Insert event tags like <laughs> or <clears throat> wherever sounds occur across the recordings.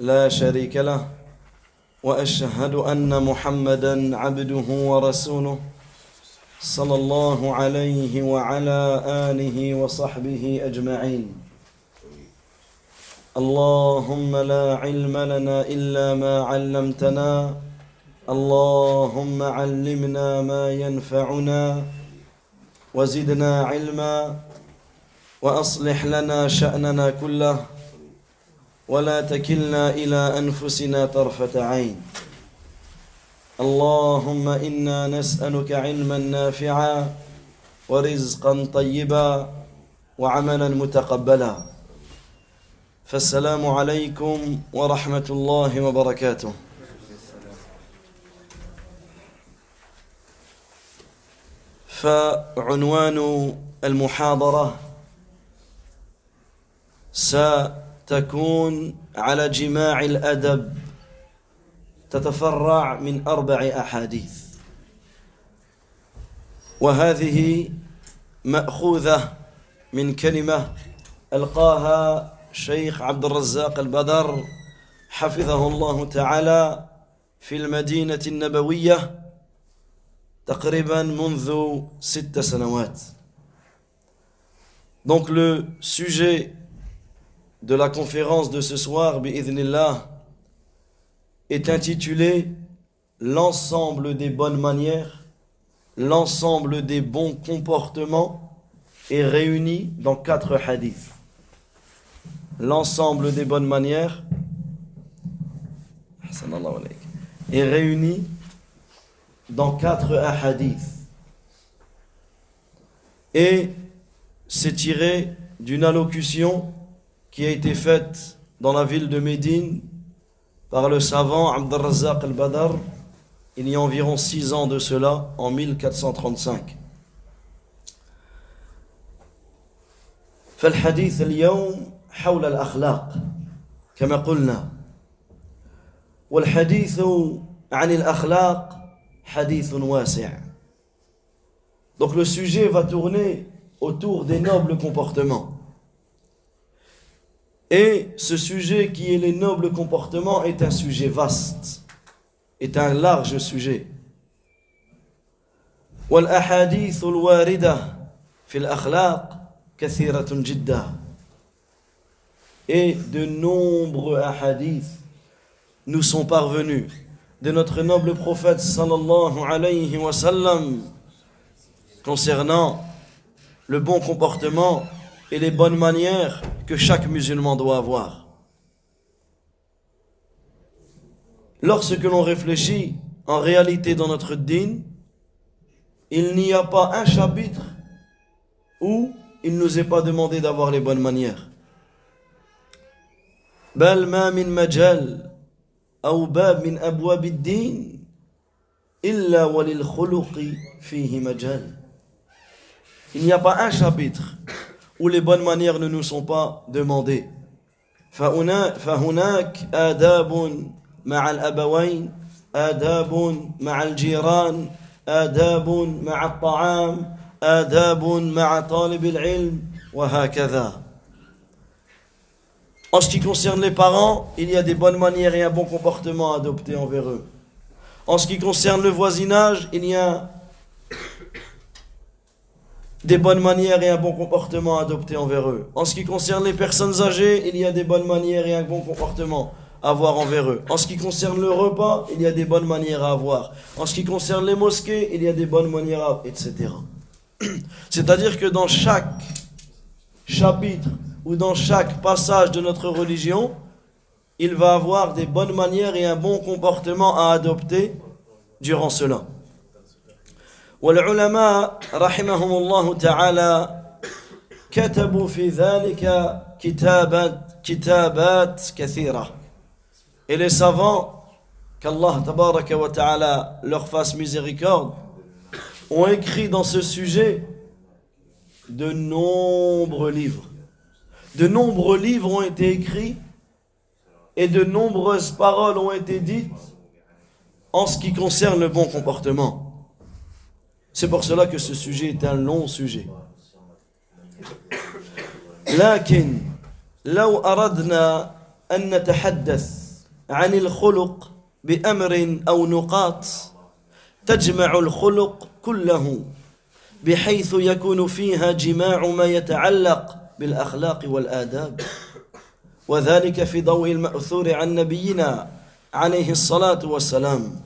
لا شريك له وأشهد أن محمدا عبده ورسوله صلى الله عليه وعلى آله وصحبه أجمعين. اللهم لا علم لنا إلا ما علمتنا اللهم علمنا ما ينفعنا وزدنا علما وأصلح لنا شأننا كله. ولا تكلنا إلى أنفسنا طرفة عين. اللهم إنا نسألك علما نافعا ورزقا طيبا وعملا متقبلا. فالسلام عليكم ورحمة الله وبركاته. فعنوان المحاضرة ستكون على جماع الأدب تتفرع من أربع أحاديث. وهذه مأخوذة من كلمة ألقاها شيخ عبد الرزاق البدر حفظه الله تعالى في المدينة النبوية تقريبا منذ ست سنوات. Donc le sujet de la conférence de ce soir, bi'idhnillah, est intitulé L'ensemble des bonnes manières, l'ensemble des bons comportements est réuni dans quatre hadiths. L'ensemble des bonnes manières est réuni dans quatre hadiths. Et c'est tiré d'une allocution qui a été faite dans la ville de Médine par le savant Abdelrazak al-Badr il y a environ six ans de cela, en 1435. فالحديث اليوم حول الأخلاق كما قلنا والحديث عن الأخلاق حديث واسع Donc le sujet va tourner autour des nobles comportements. Et ce sujet qui est les nobles comportements est un sujet vaste, est un large sujet. والأحاديث الواردة في الأخلاق كثيرة جدا. Et de nombreux hadiths nous sont parvenus de notre noble prophète sallallahu alayhi wa sallam concernant le bon comportement et les bonnes manières que chaque musulman doit avoir. Lorsque l'on réfléchit en réalité dans notre dîne, il n'y a pas un chapitre où il ne nous est pas demandé d'avoir les bonnes manières. بل ما من مجال أو باب من أبواب الدين إلا وللخلق فيه مجال Il n'y a pas un chapitre où les bonnes manières ne nous sont pas demandées. فهناك آداب مع الأبوين آداب مع الجيران آداب مع الطعام آداب مع طالب العلم وهكذا En ce qui concerne les parents, il y a des bonnes manières et un bon comportement à adopter envers eux. En ce qui concerne le voisinage, il y a des bonnes manières et un bon comportement à adopter envers eux. En ce qui concerne les personnes âgées, il y a des bonnes manières et un bon comportement à avoir envers eux. En ce qui concerne le repas, il y a des bonnes manières à avoir. En ce qui concerne les mosquées, il y a des bonnes manières à... etc. <clears throat> C'est-à-dire que dans chaque chapitre ou dans chaque passage de notre religion, il va avoir des bonnes manières et un bon comportement à adopter durant cela. والعلماء رحمهم الله تعالى كتبوا في ذلك كتابات كتابات كثيرة Et les savants, qu'Allah tabaraka wa ta'ala leur fasse miséricorde, ont écrit dans ce sujet de nombreux livres. De nombreux livres ont été écrits et de nombreuses paroles ont été dites en ce qui concerne le bon comportement. C'est pour cela que ce sujet est un long sujet. لكن لو أردنا أن نتحدث عن الخلق بأمر أو نقاط تجمع الخلق كله بحيث يكون فيها جماع ما يتعلق بالأخلاق والآداب وذلك في ضوء المأثور عن نبينا عليه الصلاة والسلام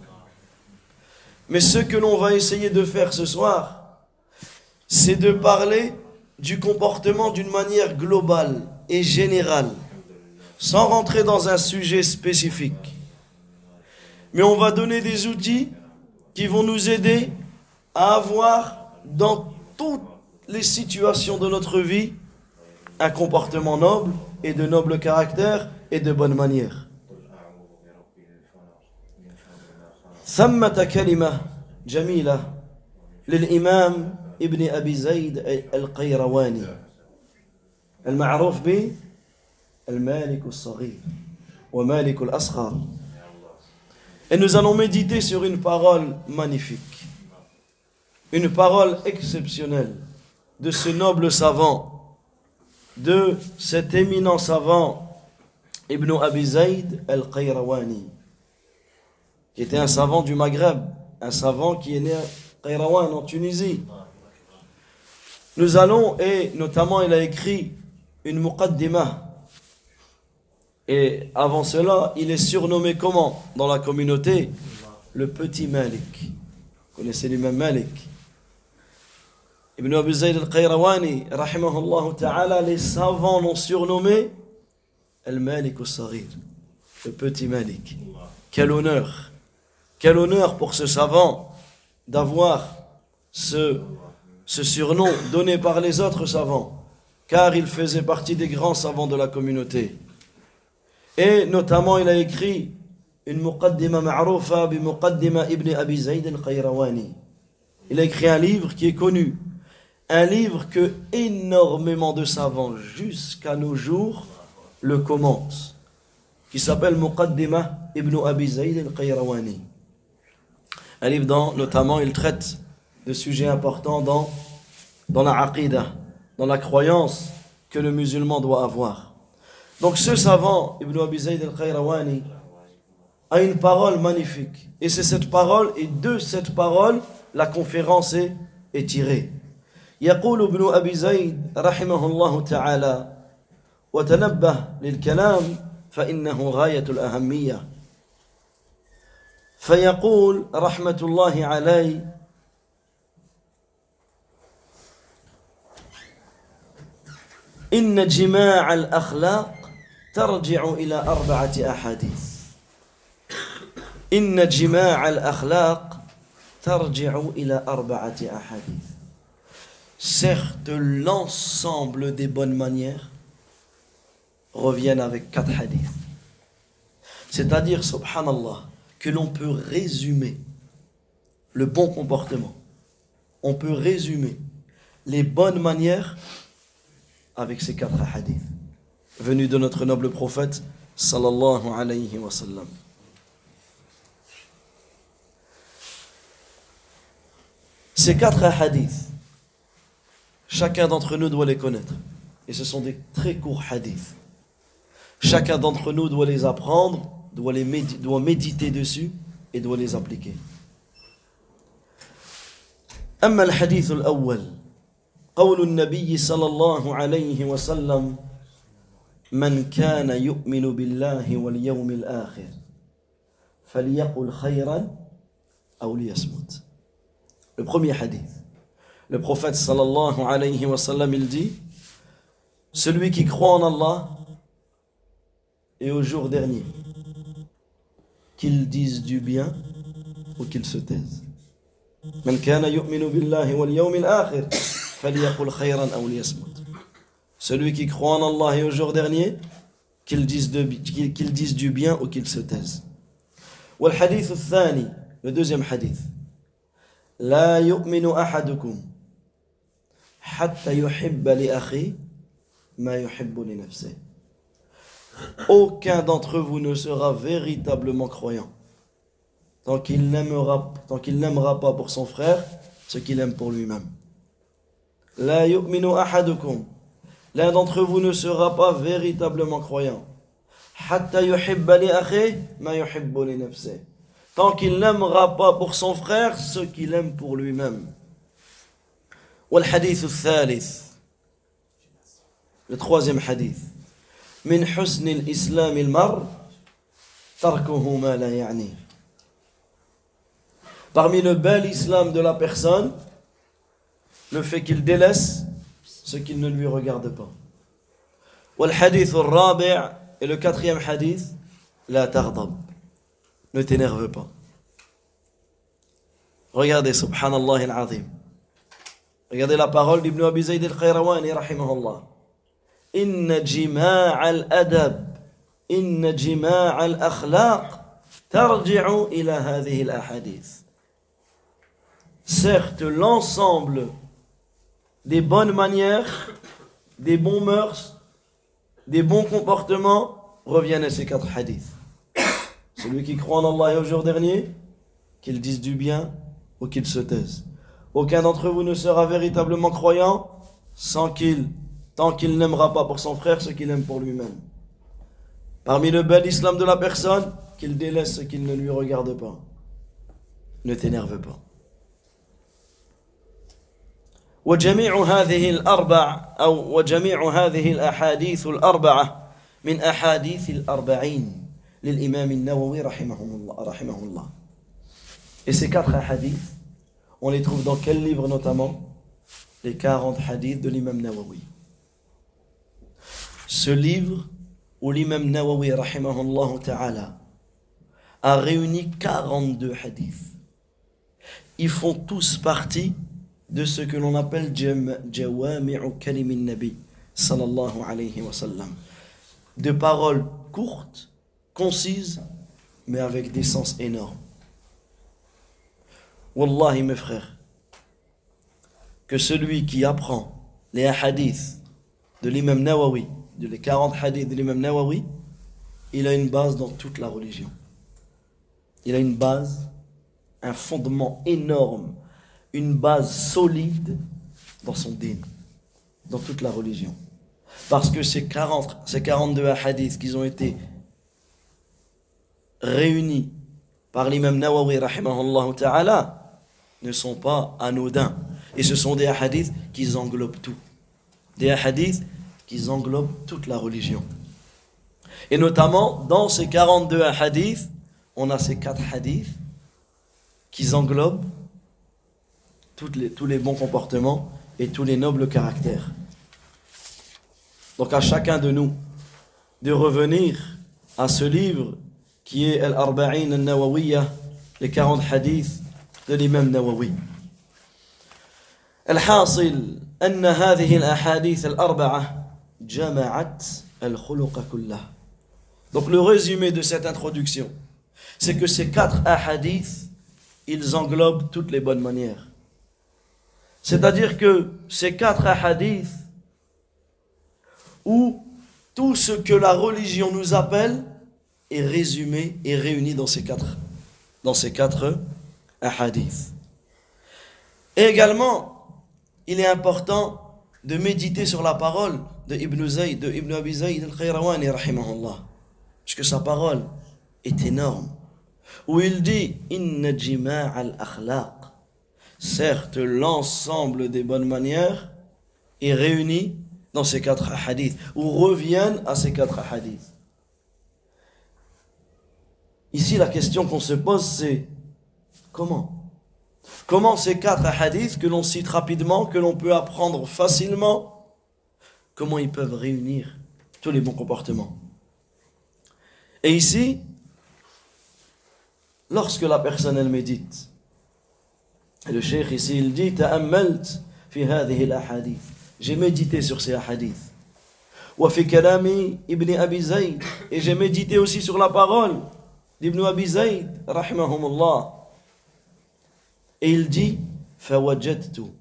Mais ce que l'on va essayer de faire ce soir, c'est de parler du comportement d'une manière globale et générale, sans rentrer dans un sujet spécifique. Mais on va donner des outils qui vont nous aider à avoir dans toutes les situations de notre vie un comportement noble et de noble caractère et de bonne manière. ثمة كلمة جميلة للإمام ابن أبي زيد القيرواني المعروف ب المالك الصغير ومالك الأصغر Et nous allons méditer sur une parole magnifique, une parole exceptionnelle de ce noble savant, de cet éminent savant Ibn Abi Zayd al-Qayrawani, qui était un savant du Maghreb, un savant qui est né à Qayrawan en Tunisie. Nous allons, et notamment il a écrit une muqaddimah, et avant cela, il est surnommé comment dans la communauté? Le petit Malik. Vous connaissez lui-même Malik. Ibn Abi Zayd al-Qayrawani, rahimahullah ta'ala, les savants l'ont surnommé Al-Malik al-Saghir, le petit Malik. Quel honneur, quel honneur pour ce savant d'avoir ce, surnom donné par les autres savants, car il faisait partie des grands savants de la communauté. Et notamment, il a écrit une muqaddima ma'roufa bi muqaddima ibn Abi Zayd al-Qayrawani. Il a écrit un livre qui est connu. Un livre que énormément de savants, jusqu'à nos jours, le commentent. Qui s'appelle Muqaddima ibn Abi Zayd al-Qayrawani. Un livre dont, notamment, il traite de sujets importants dans, dans la aqidah, dans la croyance que le musulman doit avoir. Donc ce savant, Ibn Abi Zayd al-Khayrawani, a une parole magnifique. Et c'est cette parole, et de cette parole, la conférence est, est tirée. يقول ابن أبي زيد رحمه الله تعالى وتنبه للكلام فإنه غاية الأهمية فيقول رحمة الله عليه إن جماع الأخلاق ترجع إلى أربعة أحاديث إن جماع الأخلاق ترجع إلى أربعة أحاديث Certes, l'ensemble des bonnes manières reviennent avec quatre hadiths. C'est-à-dire, subhanallah, que l'on peut résumer le bon comportement. On peut résumer les bonnes manières avec ces quatre hadiths. venu de notre noble prophète sallallahu alayhi wa sallam. Ces quatre hadiths, chacun d'entre nous doit les connaître. Et ce sont des très courts hadiths. Chacun d'entre nous doit les apprendre, doit, les méditer, doit méditer dessus et doit les appliquer. أما الحديث الأول قول النبي صلى الله عليه وسلم من كان يؤمن بالله واليوم الآخر فليقل خيرا أو ليصمت Le premier hadith. Le prophète sallallahu alayhi wa sallam, il dit Celui qui croit en Allah et au jour dernier, Qu'il dise du bien ou qu'il se taise. من كان يؤمن بالله واليوم الآخر فليقل خيرا أو ليصمت Celui qui croit en Allah et au jour dernier, qu'ils disent, de- qu'ils- qu'ils disent du bien ou qu'ils se taisent. والحديث الثاني le deuxième hadith لا يؤمن أحدكم حتى يحب لأخيه ما يحب لنفسه Aucun d'entre vous ne sera véritablement croyant tant qu'il n'aimera tant qu'il n'aimera pas pour son frère ce qu'il aime pour lui-même. لا يؤمن أحدكم L'un d'entre vous ne sera pas véritablement croyant. حتى يحب لأخيه ما يحب لنفسه Tant qu'il n'aimera pas pour son frère ce qu'il aime pour lui-même. والحديث الثالث Le troisième hadith. من حسن الإسلام المرء تركه ما لا يعنيه. Parmi le bel islam de la personne, le fait qu'il délaisse ce qui ne lui regarde pas. et le quatrième hadith لا تغضب ne t'énerve pas regardez subhanallah al-azim regardez la parole d'Ibn Abi Zayd al-Khayrawani rahimahullah إن جماع الأدب إن جماع الأخلاق ترجع إلى هذه الأحاديث certes l'ensemble des bonnes manières, des bons mœurs, des bons comportements reviennent à ces quatre hadiths. Celui qui croit en Allah et au jour dernier, qu'il dise du bien ou qu'il se taise. Aucun d'entre vous ne sera véritablement croyant sans qu'il, tant qu'il n'aimera pas pour son frère ce qu'il aime pour lui-même. Parmi le bel islam de la personne, qu'il délaisse ce qu'il ne lui regarde pas. Ne t'énerve pas. وجميع هذه الأربع أو وجميع هذه الأحاديث الأربعة من أحاديث الأربعين للإمام النووي رحمه الله رحمه الله. Et ces quatre hadiths, on les trouve dans quel livre notamment Les 40 hadiths de l'imam Nawawi. Ce livre où l'imam Nawawi ta'ala a réuni 42 hadiths. Ils font tous partie de ce que l'on appelle Jawami'u Kalimin Nabi sallallahu alayhi wa sallam. De paroles courtes, concises, mais avec des sens énormes. Wallahi mes frères, que celui qui apprend les hadiths de l'imam Nawawi, les 40 hadiths de l'imam Nawawi, il a une base dans toute la religion. Il a une base, un fondement énorme une base solide dans son din, dans toute la religion. Parce que ces, 40, ces 42 hadiths qui ont été réunis par l'imam Nawawi ta'ala ne sont pas anodins. Et ce sont des hadiths qui englobent tout. Des hadiths qui englobent toute la religion. Et notamment, dans ces 42 hadiths, on a ces 4 hadiths qui englobent toutes les- tous les bons comportements et tous les nobles caractères. Donc à chacun de nous de revenir à ce livre qui est Al-Arba'in al-Nawawiyya, les 40 hadiths de l'imam Nawawi. الحاصل أن هذه الأحاديث الأربعة Jama'at al-khuluqa Donc le résumé de cette introduction, c'est que ces quatre ahadiths, ils englobent toutes les bonnes manières. C'est-à-dire que ces quatre ahadiths, où tout ce que la religion nous appelle est résumé et réuni dans ces quatre, dans ces quatre ahadiths. Et également, il est important de méditer sur la parole de Ibn Zayd, de Ibn Abi Zayd al-Khayrawani, rahimahullah. Parce que sa parole est énorme. Où il dit Inna jima' al-akhlaq. Certes, l'ensemble des bonnes manières est réuni dans ces quatre hadiths, ou reviennent à ces quatre hadiths. Ici, la question qu'on se pose, c'est comment? Comment ces quatre hadiths que l'on cite rapidement, que l'on peut apprendre facilement, comment ils peuvent réunir tous les bons comportements Et ici, lorsque la personne elle médite, et le cheikh ici il dit ta'ammalt fi hadhihi al-ahadith. J'ai médité sur ces hadiths. وفي كلام ابن أبي زيد et j'ai médité aussi sur la parole d'Ibn Abi Zayd رحمهم الله et il dit فوجدت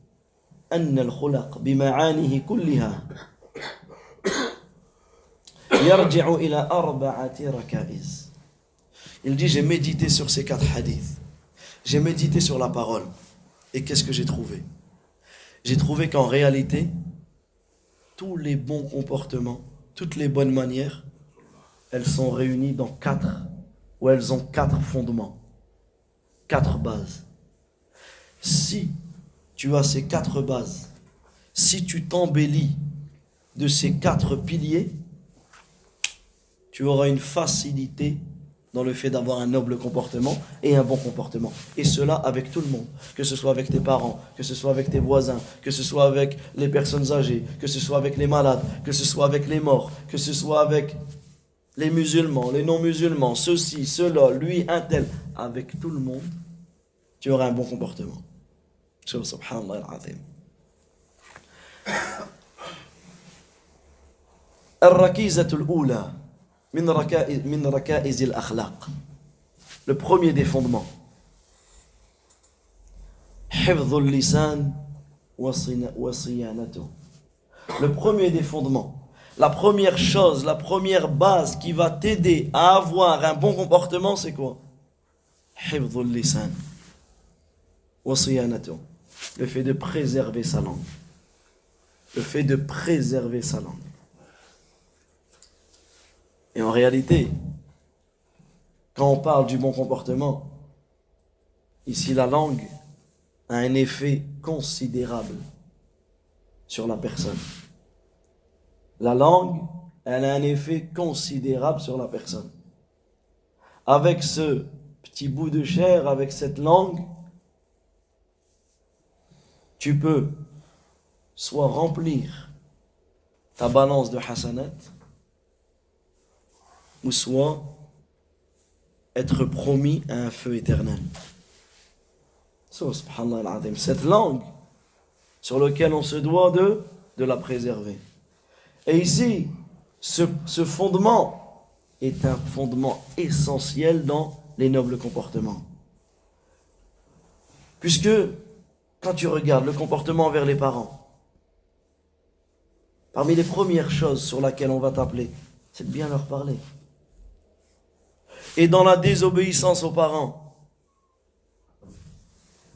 أن الخلق بمعانيه كلها il dit j'ai médité sur ces quatre hadiths. J'ai médité sur la parole. Et qu'est-ce que j'ai trouvé? J'ai trouvé qu'en réalité, tous les bons comportements, toutes les bonnes manières, elles sont réunies dans quatre, ou elles ont quatre fondements, quatre bases. Si tu as ces quatre bases, si tu t'embellis de ces quatre piliers, tu auras une facilité dans le fait d'avoir un noble comportement et un bon comportement. Et cela avec tout le monde, que ce soit avec tes parents, que ce soit avec tes voisins, que ce soit avec les personnes âgées, que ce soit avec les malades, que ce soit avec les morts, que ce soit avec les musulmans, les non-musulmans, ceci, cela, lui, un tel, avec tout le monde, tu auras un bon comportement. Subhanallah al-Azim. الركيزة الأولى le premier des fondements. Le premier des fondements. La première chose, la première base qui va t'aider à avoir un bon comportement, c'est quoi? Le fait de préserver sa langue. Le fait de préserver sa langue et en réalité, quand on parle du bon comportement, ici la langue a un effet considérable sur la personne. La langue, elle a un effet considérable sur la personne. Avec ce petit bout de chair, avec cette langue, tu peux soit remplir ta balance de hasanat, ou soit être promis à un feu éternel. Cette langue sur laquelle on se doit de, de la préserver. Et ici, ce, ce fondement est un fondement essentiel dans les nobles comportements. Puisque quand tu regardes le comportement envers les parents, parmi les premières choses sur lesquelles on va t'appeler, c'est de bien leur parler et dans la désobéissance aux parents,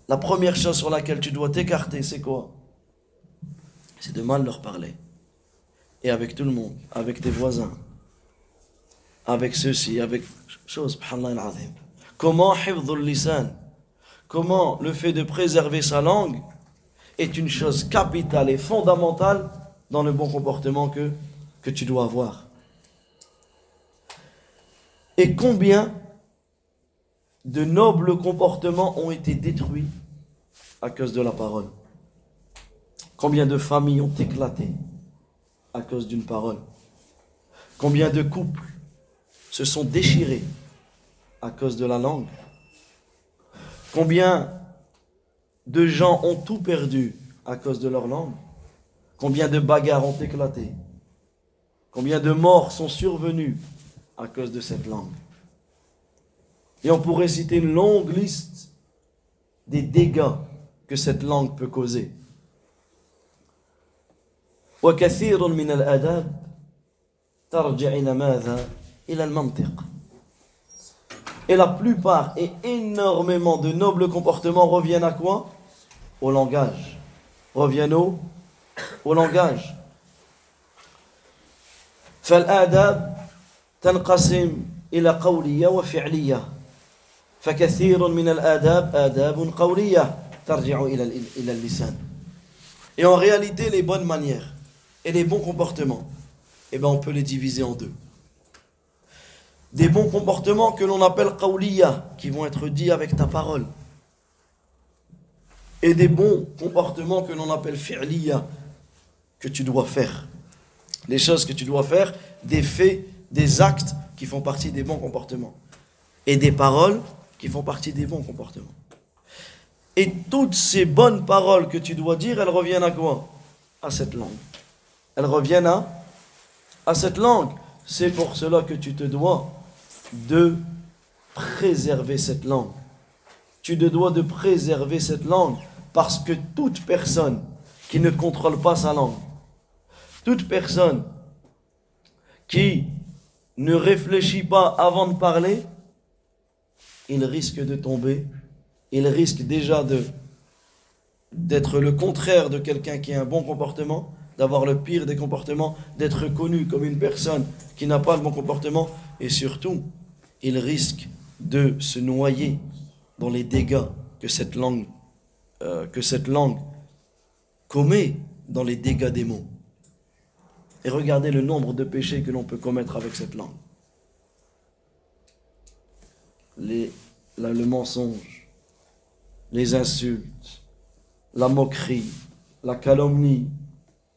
la première chose sur laquelle tu dois t'écarter, c'est quoi? C'est de mal leur parler. Et avec tout le monde, avec tes voisins, avec ceux-ci, avec Comment lisan Comment le fait de préserver sa langue est une chose capitale et fondamentale dans le bon comportement que, que tu dois avoir? Et combien de nobles comportements ont été détruits à cause de la parole? Combien de familles ont éclaté à cause d'une parole? Combien de couples se sont déchirés à cause de la langue? Combien de gens ont tout perdu à cause de leur langue? Combien de bagarres ont éclaté? Combien de morts sont survenus à cause de cette langue. Et on pourrait citer une longue liste des dégâts que cette langue peut causer. وكثير من الآداب ترجع إلى ماذا؟ إلى المنطق. Et la plupart et énormément de nobles comportements reviennent à quoi Au langage. Reviennent au, au langage. فالآداب تنقسم إلى قولية وفعلية فكثير من الآداب آداب قولية ترجع إلى إلى اللسان Et en réalité, les bonnes manières et les bons comportements, eh ben on peut les diviser en deux. Des bons comportements que l'on appelle qawliya, qui vont être dits avec ta parole. Et des bons comportements que l'on appelle fi'liya, que tu dois faire. Les choses que tu dois faire, des faits des actes qui font partie des bons comportements et des paroles qui font partie des bons comportements. Et toutes ces bonnes paroles que tu dois dire, elles reviennent à quoi? À cette langue. Elles reviennent à, à cette langue. C'est pour cela que tu te dois de préserver cette langue. Tu te dois de préserver cette langue parce que toute personne qui ne contrôle pas sa langue, toute personne qui ne réfléchit pas avant de parler, il risque de tomber, il risque déjà de d'être le contraire de quelqu'un qui a un bon comportement, d'avoir le pire des comportements, d'être connu comme une personne qui n'a pas le bon comportement, et surtout, il risque de se noyer dans les dégâts que cette langue, euh, que cette langue commet dans les dégâts des mots. Et regardez le nombre de péchés que l'on peut commettre avec cette langue. Les, le mensonge, les insultes, la moquerie, la calomnie,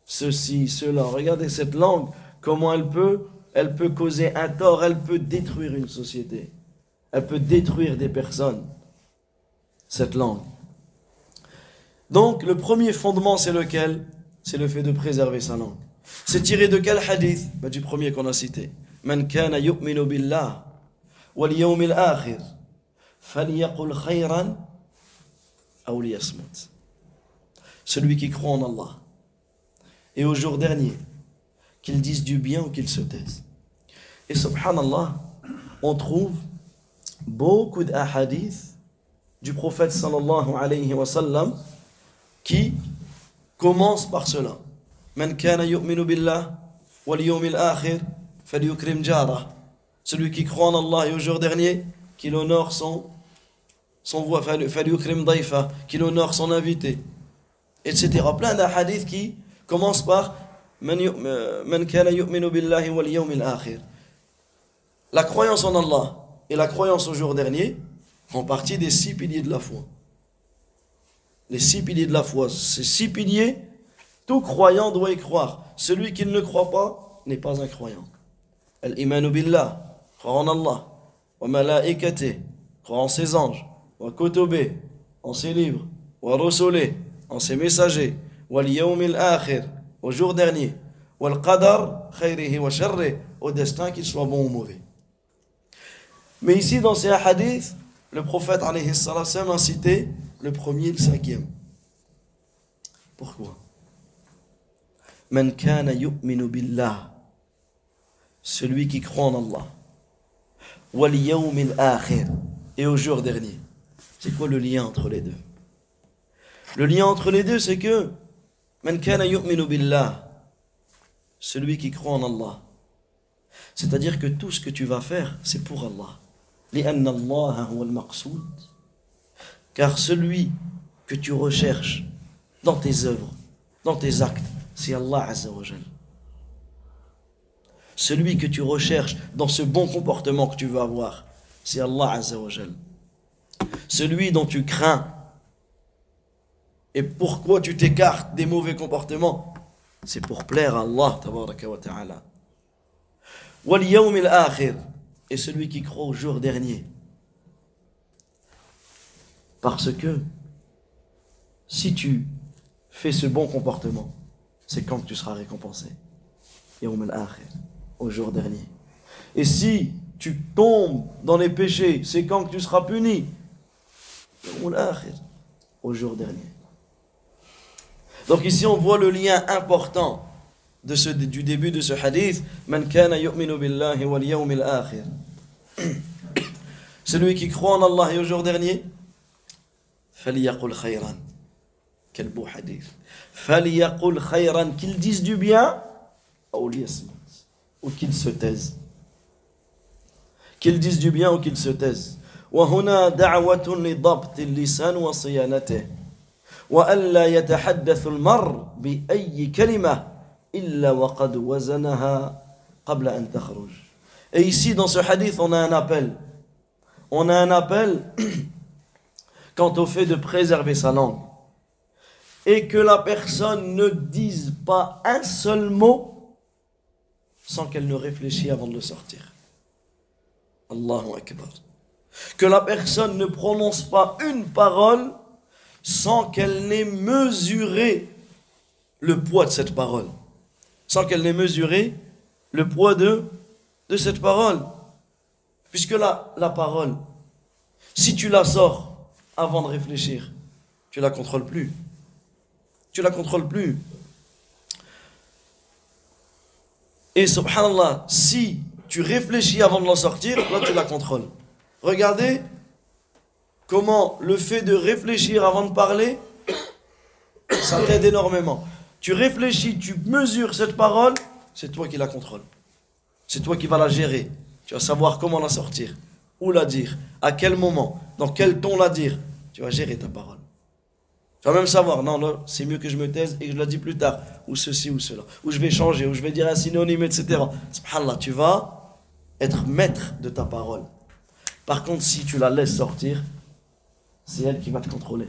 ceci, cela. Regardez cette langue, comment elle peut, elle peut causer un tort, elle peut détruire une société, elle peut détruire des personnes. Cette langue. Donc, le premier fondement, c'est lequel? C'est le fait de préserver sa langue. C'est tiré de quel hadith? Bah, Du premier qu'on a cité. Man kana yu'minu billah wal yawmil akhir falyaqul. Celui qui croit en Allah et au jour dernier, qu'il dise du bien ou qu'il se taise. Et subhanallah, on trouve beaucoup d'ahadiths du prophète sallallahu alayhi wa sallam qui commencent par cela. Celui qui croit en Allah et au jour dernier, qu'il honore son son voix, qu'il honore son invité, etc. Plein d'ahadiths qui commencent par Man akhir. La croyance en Allah et la croyance au jour dernier font partie des six piliers de la foi. Les six piliers de la foi, ces six piliers tout croyant doit y croire. Celui qui ne croit pas n'est pas un croyant. Al-imanu billah, croire en Allah, wa malaikate, croire en ses anges, wa kutube, en ses livres, wa rusule, en ses messagers, wa al akhir, au jour dernier, wa al-qadar, khayrihi wa sharri, au destin qu'il soit bon ou mauvais. Mais ici, dans ces hadiths, le prophète a cité le premier et le cinquième. Pourquoi? Man kana yu'minu billah. Celui qui croit en Allah. Wal yawmil akhir. Et au jour dernier. C'est quoi le lien entre les deux? Le lien entre les deux, c'est que Man kana yu'minu billah. Celui qui croit en Allah. C'est-à-dire que tout ce que tu vas faire, c'est pour Allah. Car celui que tu recherches dans tes œuvres, dans tes actes, c'est Allah Azzawajal. Celui que tu recherches dans ce bon comportement que tu veux avoir, c'est Allah Azzawajal. Celui dont tu crains et pourquoi tu t'écartes des mauvais comportements, c'est pour plaire à Allah tabaraka wa ta'ala. Et celui qui croit au jour dernier. Parce que si tu fais ce bon comportement, c'est quand tu seras récompensé. Au jour dernier. Et si tu tombes dans les péchés, c'est quand tu seras puni. Au jour dernier. Donc ici on voit le lien important du début de ce hadith. <coughs> Celui qui croit en Allah et au jour dernier, Quel beau hadith. فليقل khayran, qu'il dise du bien ou qu'il se taise. Qu'il dise du bien ou qu'il se taise. وهنا دعوة لضبط اللسان وصيانته وألا يتحدث المرء بأي كلمة إلا وقد وزنها قبل أن تخرج. Et ici, dans ce hadith, on a un appel. On a un appel quant au fait de préserver sa langue et que la personne ne dise pas un seul mot sans qu'elle ne réfléchisse avant de le sortir. Allahu Akbar. Que la personne ne prononce pas une parole sans qu'elle n'ait mesuré le poids de cette parole, sans qu'elle n'ait mesuré le poids de, de cette parole. Puisque la, la parole, si tu la sors avant de réfléchir, tu la contrôles plus. Tu la contrôles plus. Et subhanallah, si tu réfléchis avant de l'en sortir, là tu la contrôles. Regardez comment le fait de réfléchir avant de parler, ça t'aide énormément. Tu réfléchis, tu mesures cette parole, c'est toi qui la contrôles. C'est toi qui vas la gérer. Tu vas savoir comment la sortir, où la dire, à quel moment, dans quel ton la dire. Tu vas gérer ta parole. Vas même savoir, non, non, c'est mieux que je me taise et que je la dis plus tard, ou ceci ou cela, ou je vais changer, ou je vais dire un synonyme, etc. Subhanallah, tu vas être maître de ta parole. Par contre, si tu la laisses sortir, c'est elle qui va te contrôler.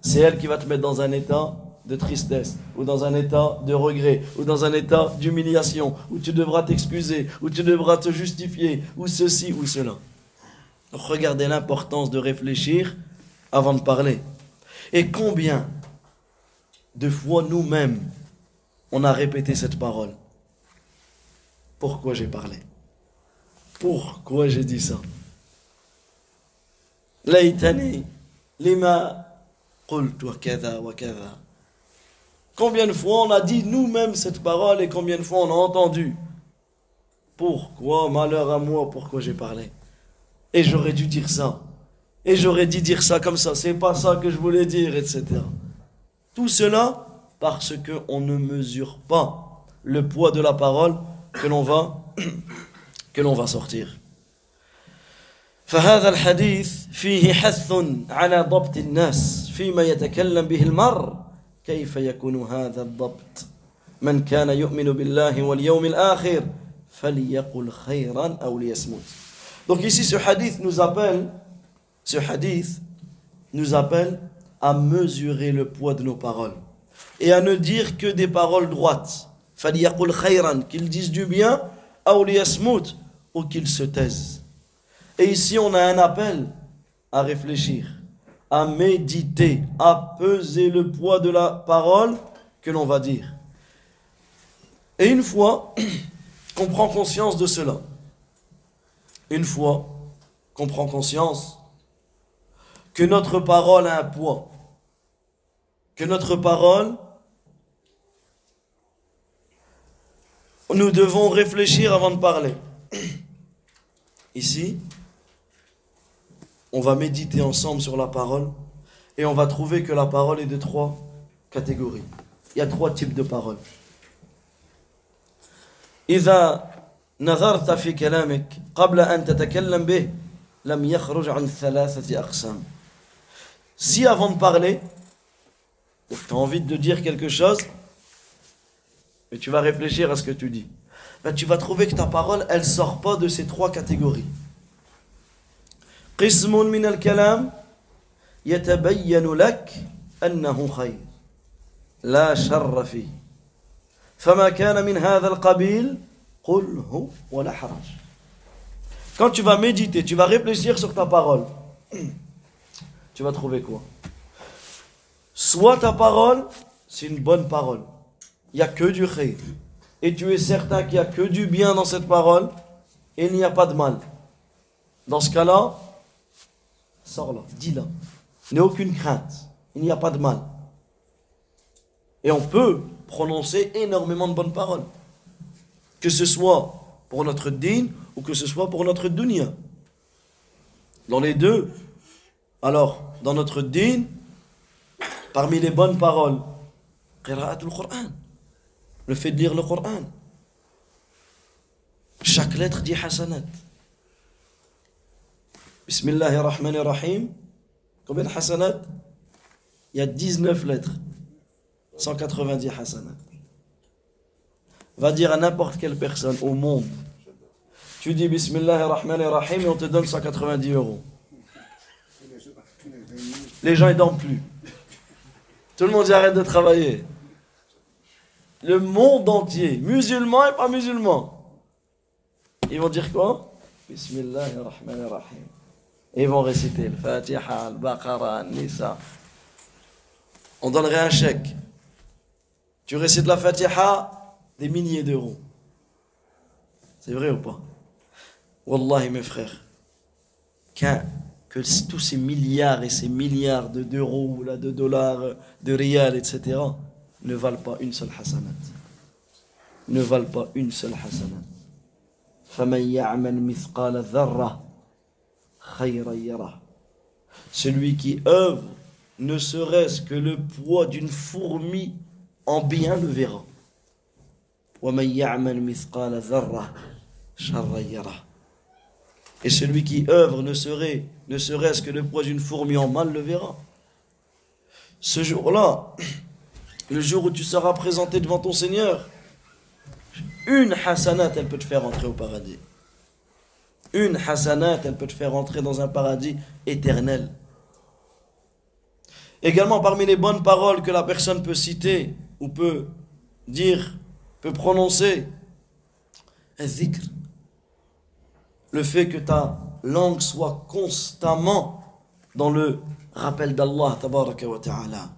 C'est elle qui va te mettre dans un état de tristesse, ou dans un état de regret, ou dans un état d'humiliation, où tu devras t'excuser, où tu devras te justifier, ou ceci ou cela. regardez l'importance de réfléchir avant de parler. Et combien de fois nous-mêmes on a répété cette parole? Pourquoi j'ai parlé? Pourquoi j'ai dit ça? Lima Combien de fois on a dit nous-mêmes cette parole et combien de fois on a entendu? Pourquoi, malheur à moi, pourquoi j'ai parlé? Et j'aurais dû dire ça Et j'aurais dû dire ça comme ça. C'est pas ça que je voulais dire, etc. Tout cela parce qu'on ne mesure pas le poids de la parole que l'on va, <coughs> que l'on va sortir. فهذا الحديث فيه حث على ضبط الناس فيما يتكلم به المرء كيف يكون هذا الضبط من كان يؤمن بالله واليوم الآخر فليقل خيرا أو ليصمت Donc ici ce hadith nous appelle ce hadith nous appelle à mesurer le poids de nos paroles et à ne dire que des paroles droites. Qu'ils disent du bien, ou qu'ils se taisent. Et ici, on a un appel à réfléchir, à méditer, à peser le poids de la parole que l'on va dire. Et une fois qu'on prend conscience de cela, une fois qu'on prend conscience que notre parole a un poids, que notre parole, nous devons réfléchir avant de parler. <clears throat> Ici, on va méditer ensemble sur la parole et on va trouver que la parole est de trois catégories. Il y a trois types de paroles. إذا نظرت في كلامك قبل أن تتكلم به لم يخرج عن ثلاثة أقسام. Si avant de parler, tu as envie de dire quelque chose, et tu vas réfléchir à ce que tu dis, ben tu vas trouver que ta parole, elle sort pas de ces trois catégories. قسم من الكلام يتبين لك أنه خير لا شر فيه فما كان من هذا القبيل قل هو ولا حرج Quand tu vas méditer, tu vas réfléchir sur ta parole, tu vas trouver quoi? Soit ta parole, c'est une bonne parole. Il n'y a que du khayr. Et tu es certain qu'il n'y a que du bien dans cette parole et il n'y a pas de mal. Dans ce cas-là, Sors-la, dis-la. N'aie aucune crainte. Il n'y a pas de mal. Et on peut prononcer énormément de bonnes paroles. Que ce soit pour notre din ou que ce soit pour notre dunya. Dans les deux. Alors, dans notre din, parmi les bonnes paroles, le fait de lire le Coran. Chaque lettre dit hasanat. Bismillah ar-Rahman ar-Rahim. Combien de hasanat? Il y a 19 lettres. 190 hasanat. Va dire à n'importe quelle personne au monde. Tu dis Bismillah ar-Rahman ar-Rahim et on te donne 190 euros. Les gens ils dorment plus. Tout le monde y arrête de travailler. Le monde entier, musulman et pas musulman. Ils vont dire quoi? Bismillah ar-Rahman ar-Rahim. Ils vont réciter le Fatiha, le Baqarah, le Nisa. On donnerait un chèque. Tu récites la Fatiha, des milliers d'euros. C'est vrai ou pas? Wallahi, mes frères, que tous ces milliards et ces milliards d'euros, de dollars, de rials, etc., ne valent pas une seule hasanat. Ne valent pas une seule hasanat. Celui qui œuvre, ne serait-ce que le poids d'une fourmi en bien le verra. Et celui qui œuvre ne serait ne serait-ce que le poids d'une fourmi en mal le verra. Ce jour-là, le jour où tu seras présenté devant ton Seigneur, une hasanat, elle peut te faire entrer au paradis. Une hasanat, elle peut te faire entrer dans un paradis éternel. Également, parmi les bonnes paroles que la personne peut citer ou peut dire, peut prononcer. Le fait que ta langue soit constamment dans le rappel d'Allah, tabaraka wa ta'ala.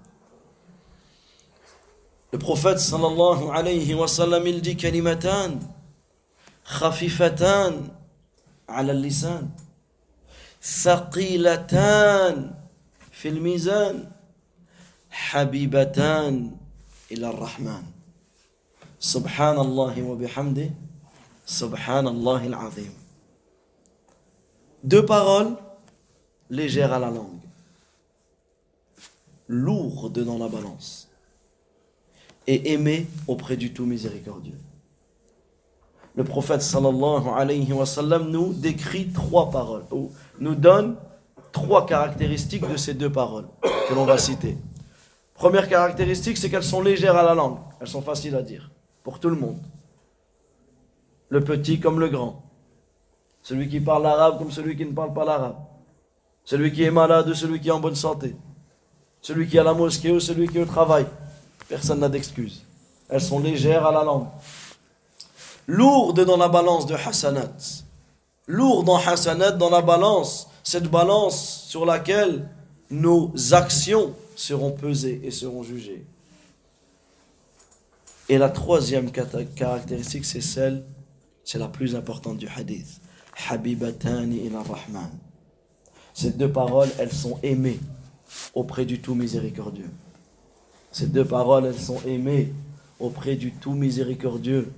Le prophète sallallahu alayhi wa sallam, il dit kalimatan khafifatan ala lisan في الميزان حبيبتان إلى الرحمن سبحان الله وبحمده سبحان الله العظيم Deux paroles légères à la langue, lourdes dans la balance et aimé auprès du tout miséricordieux. Le prophète sallallahu alayhi nous décrit trois paroles, ou nous donne trois caractéristiques de ces deux paroles que l'on va citer. Première caractéristique, c'est qu'elles sont légères à la langue, elles sont faciles à dire pour tout le monde. Le petit comme le grand. Celui qui parle l'arabe comme celui qui ne parle pas l'arabe. Celui qui est malade ou celui qui est en bonne santé. Celui qui est à la mosquée ou celui qui est au travail. Personne n'a d'excuses. Elles sont légères à la langue. Lourdes dans la balance de hasanat. Lourdes en hasanat dans la balance. Cette balance sur laquelle nos actions seront pesées et seront jugées. Et la troisième caractéristique, c'est celle, c'est la plus importante du hadith. Habibatani ila Rahman. Ces deux paroles, elles sont aimées auprès du tout miséricordieux. Ces deux paroles, elles sont aimées auprès du tout miséricordieux.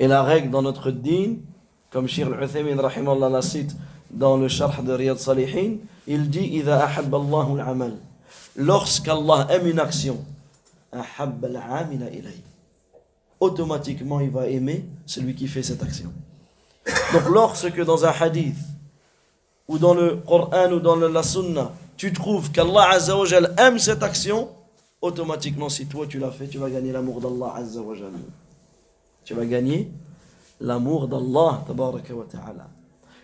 Et la règle dans notre dîne, comme Shir al la cite dans le Sharh de Riyad Salihin, il dit Lorsqu'Allah aime une action, automatiquement il va aimer celui qui fait cette action donc lorsque dans un hadith ou dans le Coran ou dans la Sunna, tu trouves qu'Allah Azzawajal aime cette action, automatiquement, si toi tu l'as fait, tu vas gagner l'amour d'Allah Azzawajal. Tu vas gagner l'amour d'Allah ta'ala.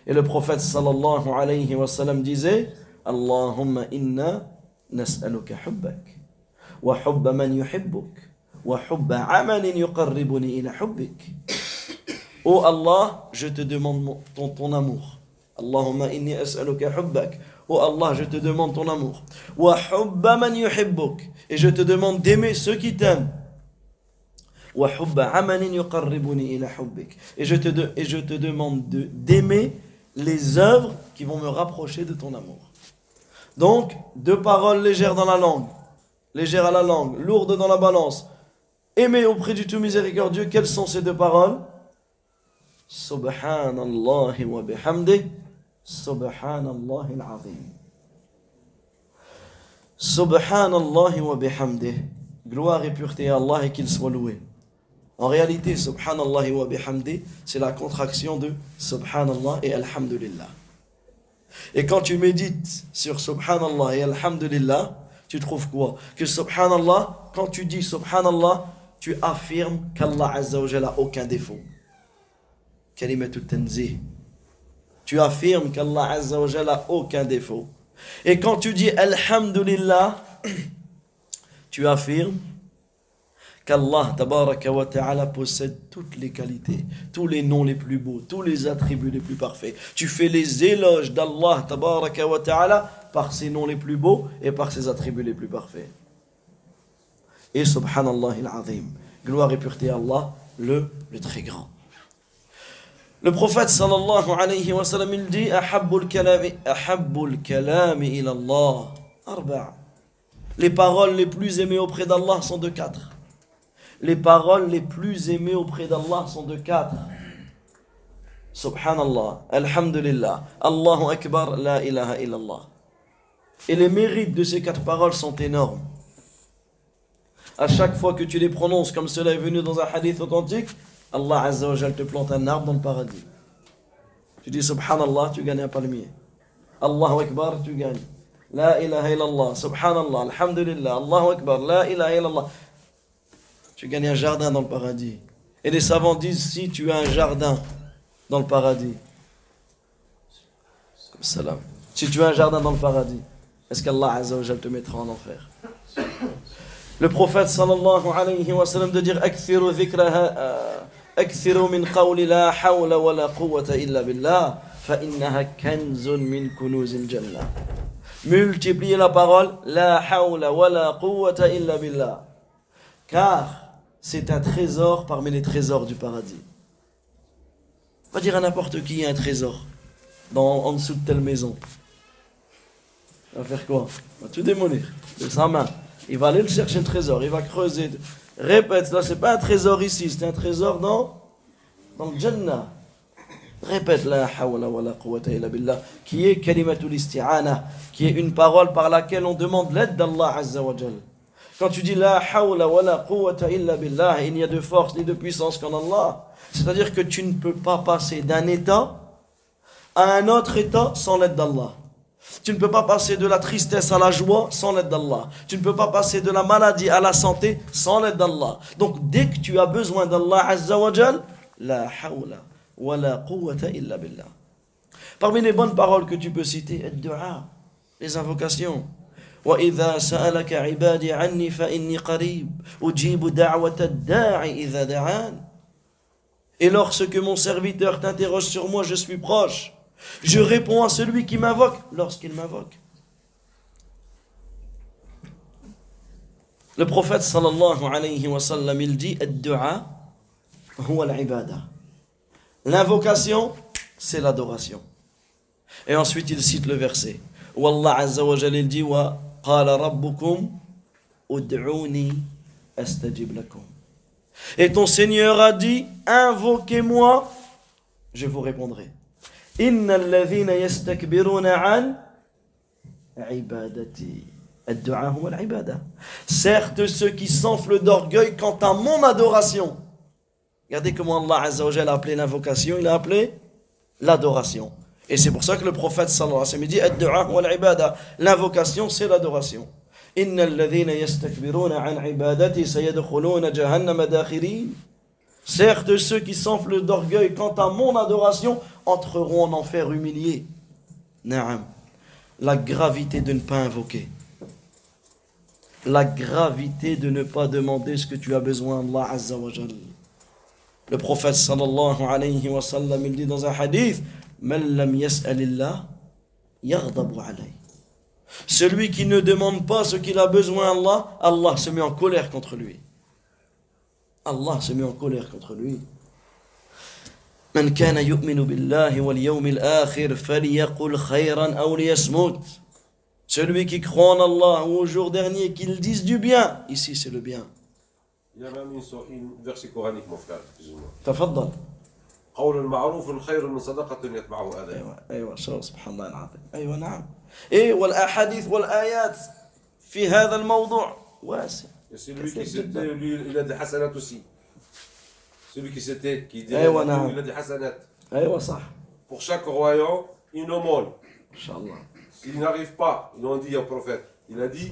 Et le prophète sallallahu alayhi wa sallam disait Allahumma inna nas'aluka hubbak yuhibbuk wa hubba amalin yuqarribuni ila hubbik. Oh Allah, je te demande ton, ton amour Allahumma inni as'aluka hubbak. Oh Allah, je te demande ton amour. Wa hubba man yuhibbuk. Et je te demande d'aimer ceux qui t'aiment. Wa hubba amalin yuqarribuni ila hubbik. Et je te, et je te demande d'aimer les œuvres qui vont me rapprocher de ton amour. Donc, deux paroles légères dans la langue, légères à la langue, lourdes dans la balance. Aimer auprès du tout miséricordieux, quelles sont ces deux paroles? Subhanallah wa bihamdih Subhanallah al-Azim. Subhanallah wa bihamdih. Gloire et pureté à Allah et qu'il soit loué. En réalité, Subhanallah wa bihamdih, c'est la contraction de Subhanallah et Alhamdulillah. Et quand tu médites sur Subhanallah et Alhamdulillah, tu trouves quoi? Que Subhanallah, quand tu dis Subhanallah, tu affirmes qu'Allah Azza wa n'a aucun défaut. Kalimatul tanzih tu affirmes qu'Allah Azza wa n'a aucun défaut. Et quand tu dis Alhamdulillah, <coughs> tu affirmes qu'Allah ta'ala possède toutes les qualités, tous les noms les plus beaux, tous les attributs les plus parfaits. Tu fais les éloges d'Allah ta'ala par ses noms les plus beaux et par ses attributs les plus parfaits. et Subhanallah al-Azim. Gloire et pureté à Allah, le, très grand. Le prophète sallallahu alayhi wa sallam il dit Ahabbul kalami ahabbul arba'. Les paroles les plus aimées auprès d'Allah sont de quatre. Les paroles les plus aimées auprès d'Allah sont de quatre. Subhanallah, Alhamdulillah, Allahu Akbar, La ilaha illallah. Et les mérites de ces quatre paroles sont énormes. À chaque fois que tu les prononces, comme cela est venu dans un hadith authentique, Allah Azza wa te plante un arbre dans le paradis. Tu dis Subhanallah, tu gagnes un palmier. Allahu Akbar, tu gagnes. La ilaha illallah, Subhanallah, Alhamdulillah, Allahu Akbar, La ilaha illallah. Tu gagnes un jardin dans le paradis. Et les savants disent si tu as un jardin dans le paradis, comme salam. Si tu as un jardin dans le paradis, est-ce qu'Allah Azza wa te mettra en enfer? Le prophète sallallahu alayhi wa sallam de dire Akthiru dhikraha, akthiru min qawli la hawla wa la quwwata illa billah, fa innaha kanzun min kunuzil jannah. Multipliez la parole, la hawla wa la quwwata illa billah. Car c'est un trésor parmi les trésors du paradis. Va dire à n'importe qui un trésor dans, en dessous de telle maison. Il va faire quoi? Il va tout démolir de sa main. Il va aller le chercher le trésor, il va creuser. Répète, là c'est pas un trésor ici, c'est un trésor dans, dans le Jannah. Répète la wa la qui est kalimatul isti'ana, qui est une parole par laquelle on demande l'aide d'Allah Azza wa Jalla. Quand tu dis la hawla wa la quwwata illa billah, il n'y a de force ni de puissance qu'en Allah. C'est-à-dire que tu ne peux pas passer d'un état à un autre état sans l'aide d'Allah. Tu ne peux pas passer de la tristesse à la joie sans l'aide d'Allah. Tu ne peux pas passer de la maladie à la santé sans l'aide d'Allah. Donc dès que tu as besoin d'Allah Azza wa la hawla wa la quwwata illa billah. Parmi les bonnes paroles que tu peux citer, dua, les invocations. وإذا سألك عبادي عني فإني قريب أجيب دعوة الداعي إذا دعان Et lorsque mon serviteur t'interroge sur moi, je suis proche. Je réponds à celui qui m'invoque lorsqu'il m'invoque. Le prophète sallallahu alayhi wa sallam, il dit Ad-du'a huwa al-ibada. L'invocation, c'est l'adoration. Et ensuite, il cite le verset. Wallah azza wa jalla, il dit Wa et ton Seigneur a dit Invoquez-moi, je vous répondrai. Inna alladhina an ibadati. Certes, ceux qui s'enflent d'orgueil quant à mon adoration. Regardez comment Allah Azza a appelé l'invocation, il a appelé l'adoration. Et c'est pour ça que le prophète sallallahu alayhi wa sallam dit L'invocation, c'est l'adoration. Certes, ceux qui s'enflent d'orgueil quant à mon adoration entreront en enfer humiliés. La gravité de ne pas invoquer. La gravité de ne pas demander ce que tu as besoin Allah Azza wa Le prophète sallallahu alayhi wa sallam, il dit dans un hadith Man lam yas'alillah, yaghdabu alayhi. Celui qui ne demande pas ce qu'il a besoin à Allah, Allah se met en colère contre lui. Allah se met en colère contre lui. من كان يؤمن بالله واليوم الآخر فليقل خيرا أو ليصمت. Celui qui croit en Allah ou au jour dernier, qu'il dise du bien. Ici, c'est le bien. Il y a même une, so- une verset coranique, mon frère, plus ou moins. تفضل. قول المعروف خير من صدقة يتبعه أذى. أيوه أيوه شو سبحان الله العظيم أيوه نعم إيه والاحاديث والايات في هذا الموضوع واسع celui qui s'était, lui, il a des hasanats aussi. Celui qui s'était, qui dit, Eh, voilà. il a des hasanats. أيوه صح Pour chaque royaume, une aumône. الله S'il n'arrive pas, ils l'ont dit au prophète, il a dit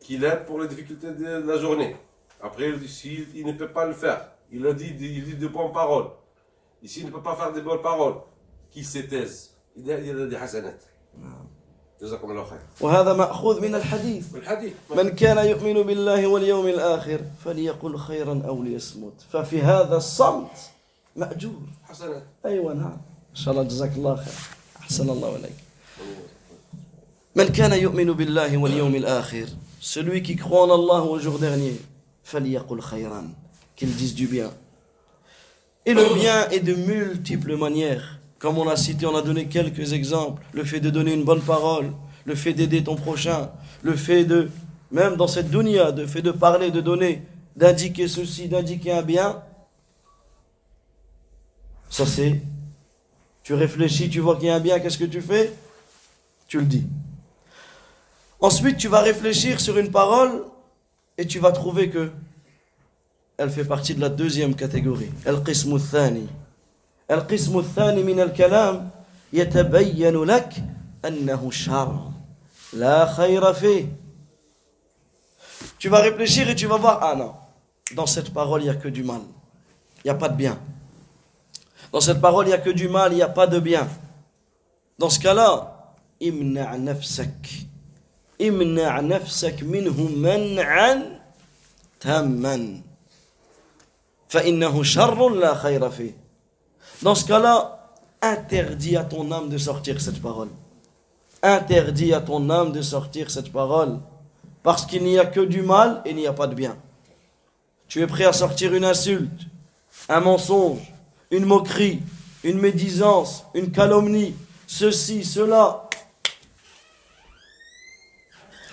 qu'il aide pour les difficultés de la journée. Après, il dit, s'il il ne peut pas le faire, il a dit, il dit de bonnes paroles. Ici, il ne peut pas faire de bonnes paroles. Qu'il se taise. Il a, des hasanats. جزاكم الله خير. وهذا ماخوذ من الحديث الحديث من كان يؤمن بالله واليوم الآخر فليقل خيرا أو ليصمت ففي هذا الصمت ماجور حسنات. أيوه نعم ان شاء الله جزاك الله خير احسن الله اليك من كان يؤمن بالله واليوم الآخر celui qui croit en Allah au jour dernier فليقل خيرا qu'il dise du bien et le bien est de multiples manières. Comme on a cité on a donné quelques exemples. Le fait de donner une bonne parole le fait d'aider ton prochain le fait de même dans cette dunya le fait de parler de donner d'indiquer ceci d'indiquer un bien. Ça c'est tu réfléchis tu vois qu'il y a un bien qu'est-ce que tu fais? Tu le dis. Ensuite, tu vas réfléchir sur une parole et tu vas trouver que elle fait partie de la deuxième catégorie. القسم الثاني القسم الثاني من الكلام يتبين لك أنه شر لا خير فيه Tu vas réfléchir et tu vas voir, ah non, dans cette parole, il n'y a que du mal. Il n'y a pas de bien. Dans cette parole, il n'y a que du mal, il n'y a pas de bien. Dans ce cas-là, imna nafsak. امنع نفسك منه منعا تاما Dans ce cas-là, interdis à ton âme de sortir cette parole. Interdis à ton âme de sortir cette parole. Parce qu'il n'y a que du mal et il n'y a pas de bien. Tu es prêt à sortir une insulte, un mensonge, une moquerie, une médisance, une calomnie, ceci, cela,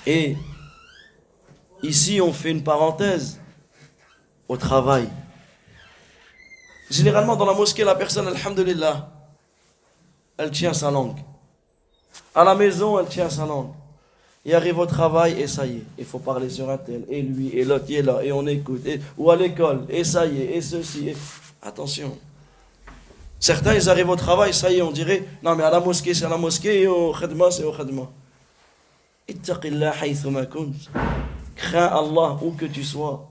et ici, on fait une parenthèse au travail. Généralement, dans la mosquée, la personne, alhamdulillah, elle tient sa langue. À la maison, elle tient sa langue. Il arrive au travail, et ça y est, il faut parler sur un tel, et lui, et l'autre, il est là, et on écoute, ou à l'école, et ça y est, et ceci. Et... Attention. Certains, ils arrivent au travail, ça y est, on dirait, non mais à la mosquée, c'est à la mosquée, et au khadma, c'est au khadma. Ittaqillah Crains Allah où que tu sois.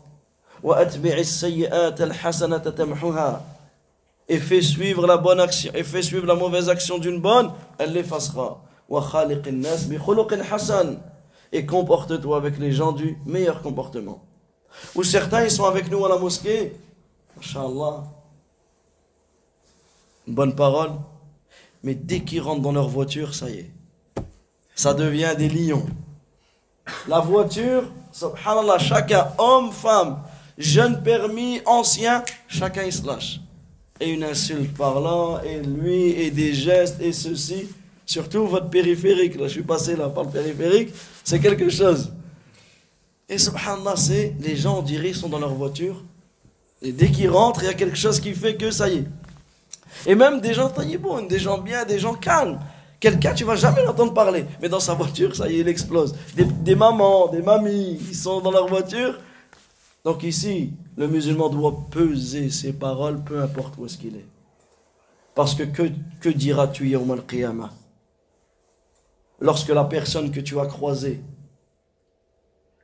Et fais suivre la action, mauvaise action d'une bonne, elle l'effacera. Et comporte-toi avec les gens du meilleur comportement. Ou certains, ils sont avec nous à la mosquée. Inch'Allah. Une bonne parole. Mais dès qu'ils rentrent dans leur voiture, ça y est. Ça devient des lions. La voiture, subhanallah, chacun, homme, femme, jeune permis, ancien, chacun il se lâche. Et une insulte par là, et lui, et des gestes, et ceci. Surtout votre périphérique, là, je suis passé là par le périphérique, c'est quelque chose. Et subhanallah, c'est, les gens, on dirait, sont dans leur voiture, et dès qu'ils rentrent, il y a quelque chose qui fait que ça y est. Et même des gens bon, des gens bien, des gens calmes. Quelqu'un, tu vas jamais l'entendre parler. Mais dans sa voiture, ça y est, il explose. Des, mamans, des mamies, ils sont dans leur voiture. Donc ici, le musulman doit peser ses paroles, peu importe où est-ce qu'il est. Parce que que, diras-tu Yawm al-Qiyamah? Lorsque la personne que tu as croisée,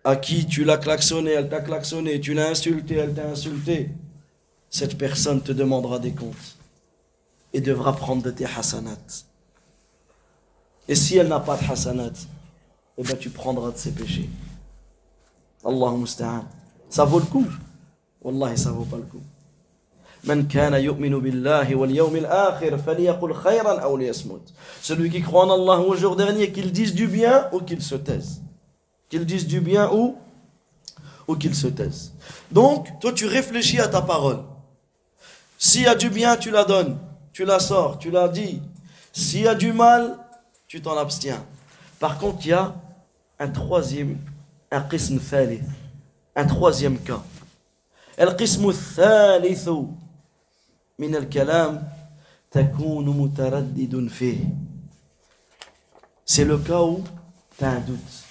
à qui tu l'as klaxonné, elle t'a klaxonné, tu l'as insulté, elle t'a insulté, cette personne te demandera des comptes et devra prendre de tes hasanats. Et si elle n'a pas de hasanat, eh ben tu prendras de ses péchés. Allah musta'an. Ça vaut le coup. Wallahi, ça vaut pas le coup. Celui qui croit en Allah au jour dernier, qu'il dise du bien ou qu'il se taise. Qu'il dise du bien ou, qu'il se taise. Donc, toi, tu réfléchis à ta parole. S'il y a du bien, tu la donnes. Tu la sors, tu la dis. S'il y a du mal, tu t'en abstiens. Par contre, il y a un troisième, un qism thalith, un troisième cas. القسم الثالث من الكلام تكون متردد فيه C'est le cas où tu as un doute.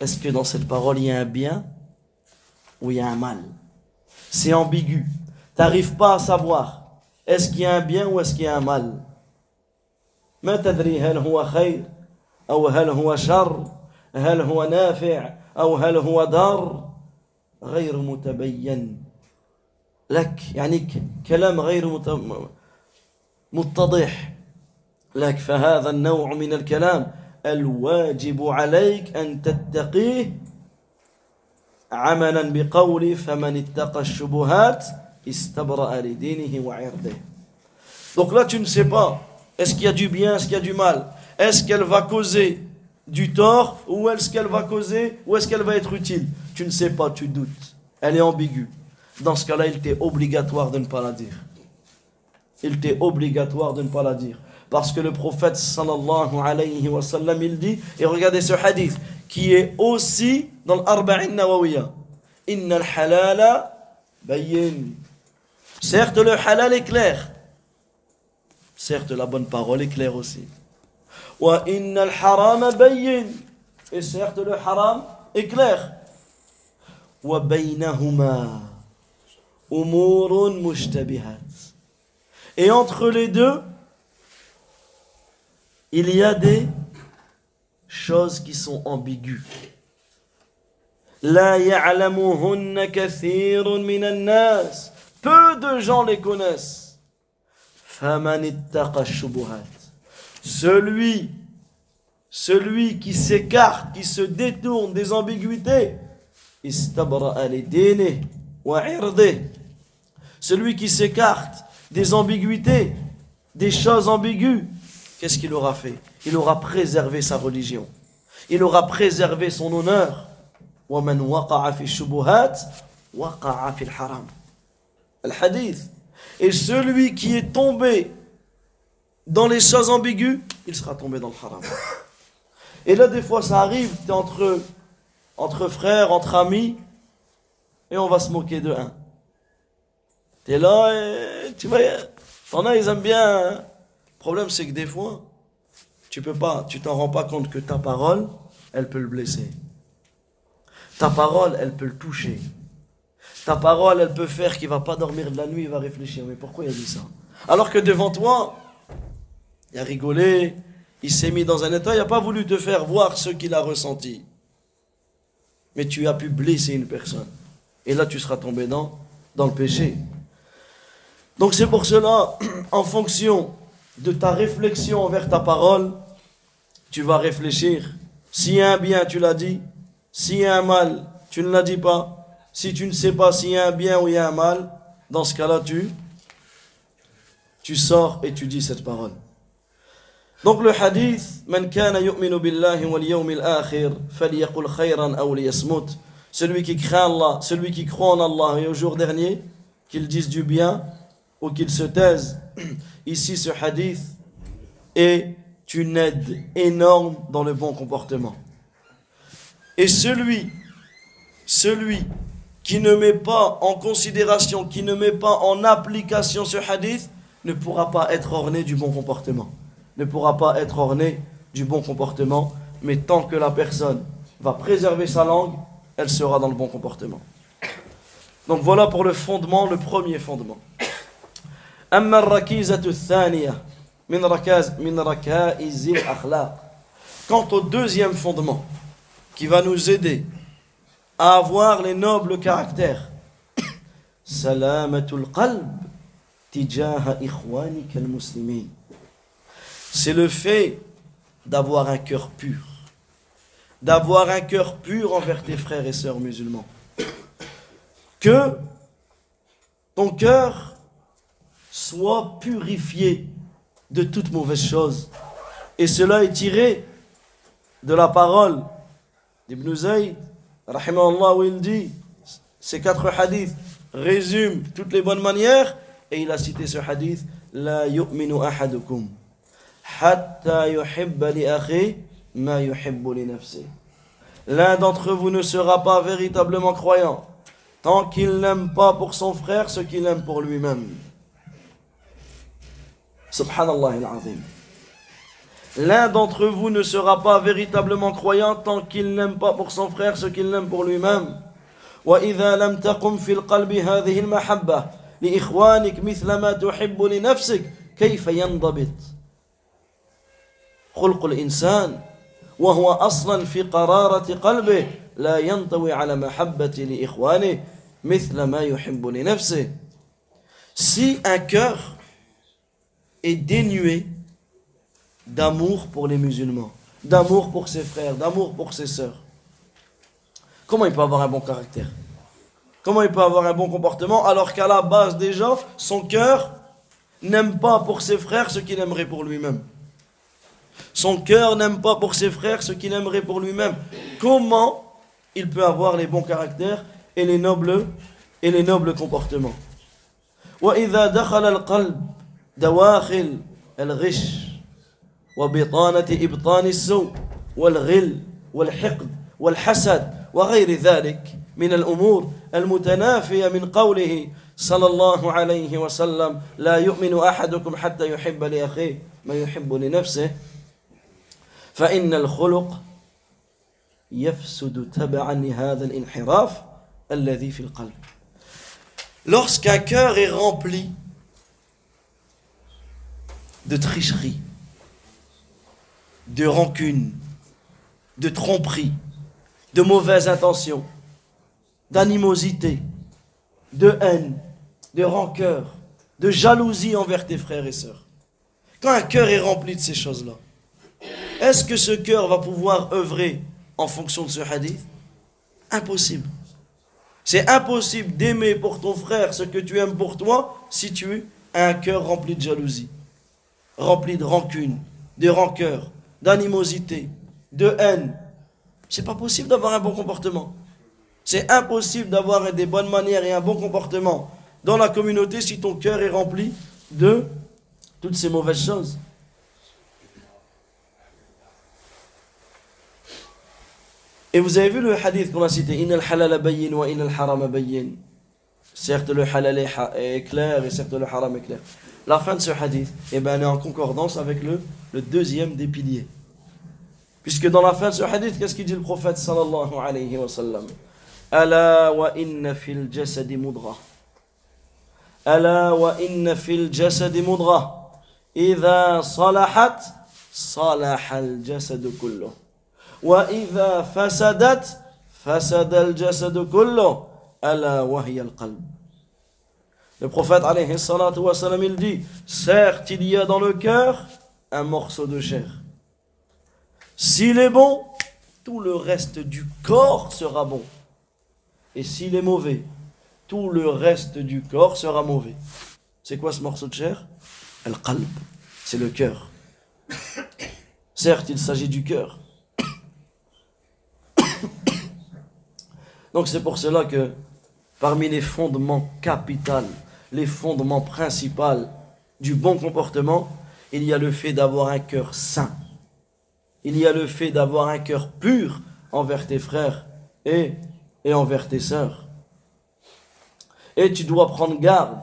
Est-ce que dans cette parole il y a un bien ou il y a un mal C'est ambigu. Tu n'arrives pas à savoir est-ce qu'il y a un bien ou est-ce qu'il y a un mal ما تدري هل هو خير أو هل هو شر هل هو نافع أو هل هو ضار غير متبين لك؟ يعني كلام غير متضح لك. فهذا النوع من الكلام الواجب عليك أن تتقيه عملا بقول فمن اتقى الشبهات استبرأ لدينه وعرضه. Donc là, tu ne sais pas Est-ce qu'il y a du bien Est-ce qu'il y a du mal Est-ce qu'elle va causer du tort Ou est-ce qu'elle va causer Ou est-ce qu'elle va être utile Tu ne sais pas, tu doutes. elle est ambiguë. Dans ce cas-là, il t'est obligatoire de ne pas la dire. Il t'est obligatoire de ne pas la dire. Parce que le prophète sallallahu alayhi wa sallam, il dit, et regardez ce hadith, qui est aussi dans l'Arba'in Nawawiya. Inna al-halala bayyin. Certes, le halal est clair. Certes, la bonne parole est claire aussi. Wa. Et certes, le haram est clair. Et entre les deux, il y a des choses qui sont ambiguës. La nas. Peu de gens les connaissent. Faman. Celui, celui qui s'écarte, qui se détourne des ambiguïtés, celui qui s'écarte des ambiguïtés, des choses ambiguës, qu'est-ce qu'il aura fait? Il aura préservé sa religion. Il aura préservé son honneur. Et celui qui est tombé dans les choses ambiguës, il sera tombé dans le haram. Et là, des fois, ça arrive, tu es entre, entre frères, entre amis, et on va se moquer de un. Tu es là, et tu vois, t'en as, ils aiment bien. hein. Le problème, c'est que des fois, tu peux pas, tu t'en rends pas compte que ta parole, elle peut le blesser. Ta parole, elle peut le toucher. Ta parole, elle peut faire qu'il va pas dormir de la nuit, il va réfléchir. Mais pourquoi il a dit ça? Alors que devant toi, il a rigolé, il s'est mis dans un état, il n'a pas voulu te faire voir ce qu'il a ressenti. Mais tu as pu blesser une personne. Et là, tu seras tombé dans, dans le péché. Donc c'est pour cela, <clears throat> en fonction de ta réflexion envers ta parole, tu vas réfléchir. S'il y a un bien, tu l'as dit. S'il y a un mal, tu ne l'as dit pas. Si tu ne sais pas s'il y a un bien ou il y a un mal, dans ce cas-là, tu, tu sors et tu dis cette parole. Donc le hadith, Man khayran. Celui qui craint Allah, celui qui croit en Allah et au jour dernier, qu'il dise du bien ou qu'il se taise. <clears throat> Ici, ce hadith est une aide énorme dans le bon comportement. Et celui, celui qui ne met pas en considération, qui ne met pas en application ce hadith, ne pourra pas être orné du bon comportement Ne pourra pas être orné du bon comportement. Mais tant que la personne va préserver sa langue, elle sera dans le bon comportement. Donc voilà pour le fondement, le premier fondement. أما الركيزة الثانية من ركاز من ركائز الأخلاق Quant au deuxième fondement qui va nous aider à avoir les nobles caractères سلامة القلب تجاه إخوانك المسلمين c'est le fait d'avoir un cœur pur. D'avoir un cœur pur envers tes frères et sœurs musulmans. Que ton cœur soit purifié de toute mauvaise chose. Et cela est tiré de la parole d'Ibn Zayd, rahimahullah, où il dit, ces quatre hadiths résument toutes les bonnes manières, et il a cité ce hadith, La yu'minu ahadukum, hatta yuhibba li akhi ma yuhibbu li nafsi. L'un d'entre vous ne sera pas véritablement croyant, tant qu'il n'aime pas pour son frère ce qu'il aime pour lui-même. Subhanallah al-Azim. L'un d'entre vous ne sera pas véritablement croyant tant qu'il n'aime pas pour son frère ce qu'il aime pour lui-même. وإذا لم تقم في القلب هذه المحبة لإخوانك مثل ما تحب لنفسك كيف ينضبط خلق الإنسان وهو أصلا في قرارة قلبه لا ينطوي على محبة لإخوانه مثل ما يحب لنفسه Si un cœur est dénué d'amour pour les musulmans, d'amour pour ses frères, d'amour pour ses sœurs. Comment il peut avoir un bon caractère Comment il peut avoir un bon comportement alors qu'à la base déjà, son cœur n'aime pas pour ses frères ce qu'il aimerait pour lui-même Son cœur n'aime pas pour ses frères ce qu'il aimerait pour lui-même. Comment il peut avoir les bons caractères et les nobles et les nobles comportements. وإذا دخل القلب دواخل الغش وبطانة إبطان السوء والغل والحقد والحسد وغير ذلك من الأمور المتنافية من قوله صلى الله عليه وسلم لا يؤمن أحدكم حتى يحب لأخيه ما يحب لنفسه فإن الخلق يفسد تبعا لهذا الانحراف الذي في القلب Lorsqu'un cœur est rempli de tricherie, de rancune, de tromperie, de mauvaises intentions, d'animosité, de haine, de rancœur, de jalousie envers tes frères et sœurs. Quand un cœur est rempli de ces choses-là, est-ce que ce cœur va pouvoir œuvrer en fonction de ce hadith? Impossible. C'est impossible d'aimer pour ton frère ce que tu aimes pour toi si tu as un cœur rempli de jalousie, rempli de rancune, de rancœur, d'animosité, de haine. C'est pas possible d'avoir un bon comportement. C'est impossible d'avoir des bonnes manières et un bon comportement dans la communauté si ton cœur est rempli de toutes ces mauvaises choses. Et vous avez vu le hadith qu'on a cité Inna halal bayyin wa inna haram. Certes, le halal est clair et certes, le haram est clair. La fin de ce hadith eh ben, elle est en concordance avec le, le deuxième des piliers. Puisque dans la fin de ce hadith, qu'est-ce qu'il dit le prophète sallallahu alayhi wa sallam? Ala wa inna fil jasadi mudra. Ala wa inna fil jasadi mudra. Idha salahat, salaha al jasadu kulluh. وإذا فسدت فسد الجسد كله ألا وهي القلب Le prophète alayhi salatu wa salam, il dit Certes, il y a dans le cœur un morceau de chair. S'il est bon, tout le reste du corps sera bon. Et s'il est mauvais, tout le reste du corps sera mauvais. C'est quoi ce morceau de chair Al-qalb, c'est le cœur. Certes, il s'agit du cœur. Donc c'est pour cela que parmi les fondements capitaux, les fondements principaux du bon comportement, il y a le fait d'avoir un cœur saint. Il y a le fait d'avoir un cœur pur envers tes frères et, et envers tes sœurs. Et tu dois prendre garde.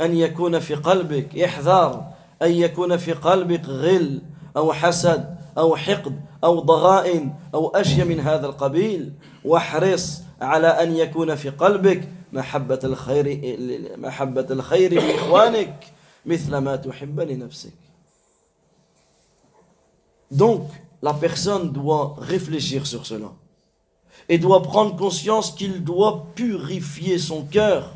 أن يكون في قلبك احذر أن يكون في قلبك غل أو حسد أو حقد أو ضغائن أو أشياء من هذا القبيل واحرص على أن يكون في قلبك محبة الخير محبة الخير لإخوانك مثل ما تحب لنفسك Donc, la personne doit réfléchir sur cela et doit prendre conscience qu'il doit purifier son cœur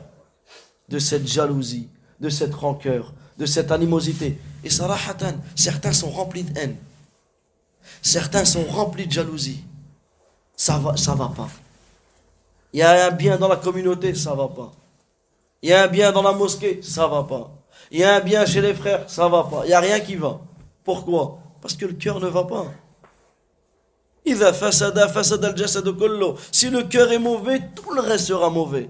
de cette jalousie, de cette rancœur, de cette animosité. Et sarahatan, certains sont remplis de haine. Certains sont remplis de jalousie. Ça va, ça va pas. Il y a un bien dans la communauté, ça va pas. Il y a un bien dans la mosquée, ça va pas. Il y a un bien chez les frères, ça va pas. Il n'y a rien qui va. Pourquoi? Parce que le cœur ne va pas. Si le cœur est mauvais, tout le reste sera mauvais.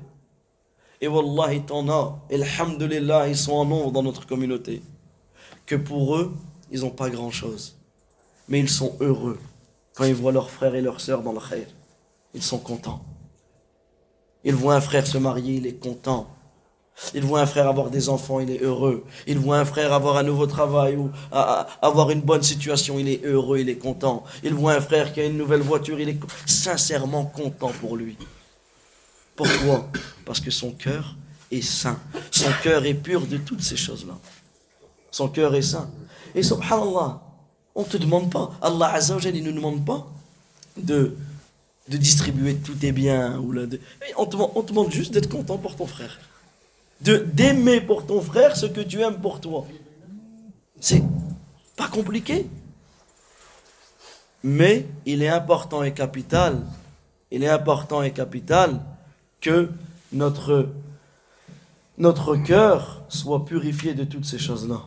Et Wallah, t'en as. Alhamdulillah, ils sont en nombre dans notre communauté. Que pour eux, ils n'ont pas grand-chose. Mais ils sont heureux quand ils voient leurs frères et leurs sœurs dans le khair. Ils sont contents. Ils voient un frère se marier, il est content. Ils voient un frère avoir des enfants, il est heureux. Ils voient un frère avoir un nouveau travail ou avoir une bonne situation, il est heureux, il est content. Ils voient un frère qui a une nouvelle voiture, il est sincèrement content pour lui. Pourquoi? Parce que son cœur est saint. Son cœur est pur de toutes ces choses-là. Son cœur est saint. Et subhanallah, on ne te demande pas, Allah Azzawajal, il ne nous demande pas de, de distribuer tous tes biens. Ou là, on, te, on te demande juste d'être content pour ton frère. De D'aimer pour ton frère ce que tu aimes pour toi. C'est pas compliqué. Mais il est important et capital, il est important et capital que notre, notre cœur soit purifié de toutes ces choses-là.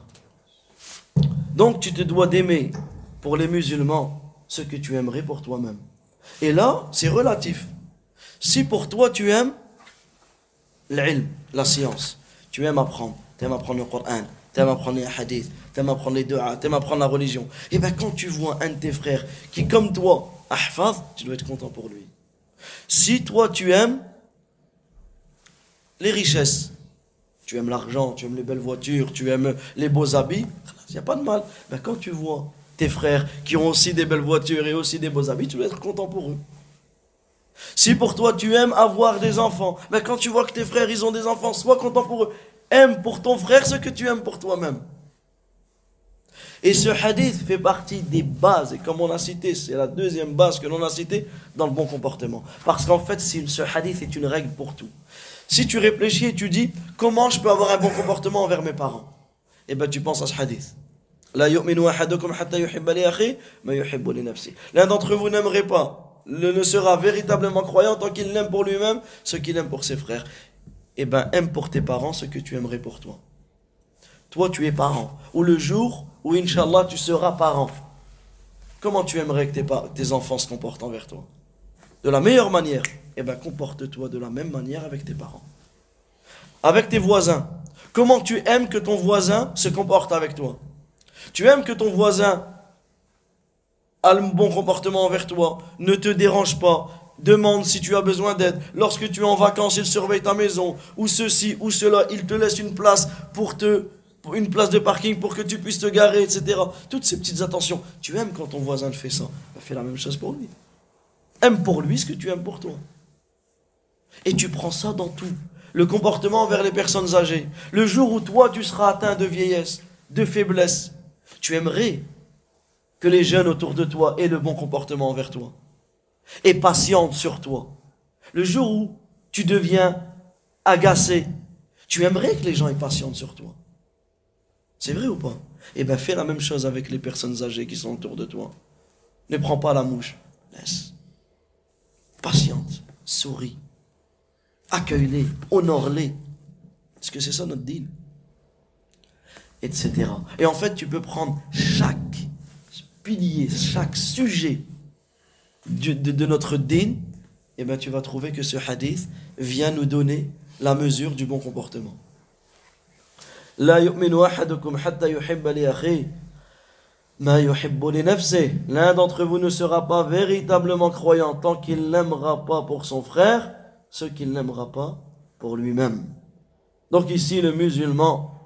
Donc tu te dois d'aimer pour les musulmans ce que tu aimerais pour toi-même. Et là, c'est relatif. Si pour toi tu aimes l'ilm, la science. Tu aimes apprendre, tu aimes apprendre le Coran, tu aimes apprendre les hadiths, tu aimes apprendre les du'a, tu aimes apprendre la religion. Et bien quand tu vois un de tes frères qui, comme toi, ahfaz, tu dois être content pour lui. Si toi tu aimes les richesses, tu aimes l'argent, tu aimes les belles voitures, tu aimes les beaux habits, il n'y a pas de mal. Ben, quand tu vois tes frères qui ont aussi des belles voitures et aussi des beaux habits, tu dois être content pour eux. Si pour toi tu aimes avoir des enfants, ben quand tu vois que tes frères ils ont des enfants, sois content pour eux. Aime pour ton frère ce que tu aimes pour toi-même. Et ce hadith fait partie des bases, et comme on a cité, c'est la deuxième base que l'on a citée dans le bon comportement. Parce qu'en fait, ce hadith est une règle pour tout. Si tu réfléchis et tu dis, comment je peux avoir un bon comportement envers mes parents? Eh bien, tu penses à ce hadith. L'un d'entre vous n'aimerait pas, ne sera véritablement croyant tant qu'il n'aime pour lui-même ce qu'il aime pour ses frères. Eh bien, aime pour tes parents ce que tu aimerais pour toi. Toi, tu es parent. Ou le jour où, Inch'Allah, tu seras parent. Comment tu aimerais que tes, tes enfants se comportent envers toi? De la meilleure manière. Eh bien, comporte-toi de la même manière avec tes parents. Avec tes voisins. Comment tu aimes que ton voisin se comporte avec toi? Tu aimes que ton voisin a le bon comportement envers toi, ne te dérange pas, demande si tu as besoin d'aide. Lorsque tu es en vacances, il surveille ta maison, ou ceci, ou cela, il te laisse une place pour te une place de parking pour que tu puisses te garer, etc. Toutes ces petites attentions. Tu aimes quand ton voisin te fait ça. Bah, fais la même chose pour lui. Aime pour lui ce que tu aimes pour toi. Et tu prends ça dans tout. Le comportement envers les personnes âgées. Le jour où toi, tu seras atteint de vieillesse, de faiblesse, tu aimerais que les jeunes autour de toi aient le bon comportement envers toi. Et patiente sur toi. Le jour où tu deviens agacé, tu aimerais que les gens aient patience sur toi. C'est vrai ou pas? Eh bien, fais la même chose avec les personnes âgées qui sont autour de toi. Ne prends pas la mouche. Laisse. Patiente. Souris accueille-les, honore-les. Parce que c'est ça notre deal? Etc. Et en fait, tu peux prendre chaque pilier, chaque sujet de, notre din, et bien tu vas trouver que ce hadith vient nous donner la mesure du bon comportement. L'un d'entre vous ne sera pas véritablement croyant tant qu'il n'aimera pas pour son frère ce qu'il n'aimera pas pour lui-même. Donc ici, le musulman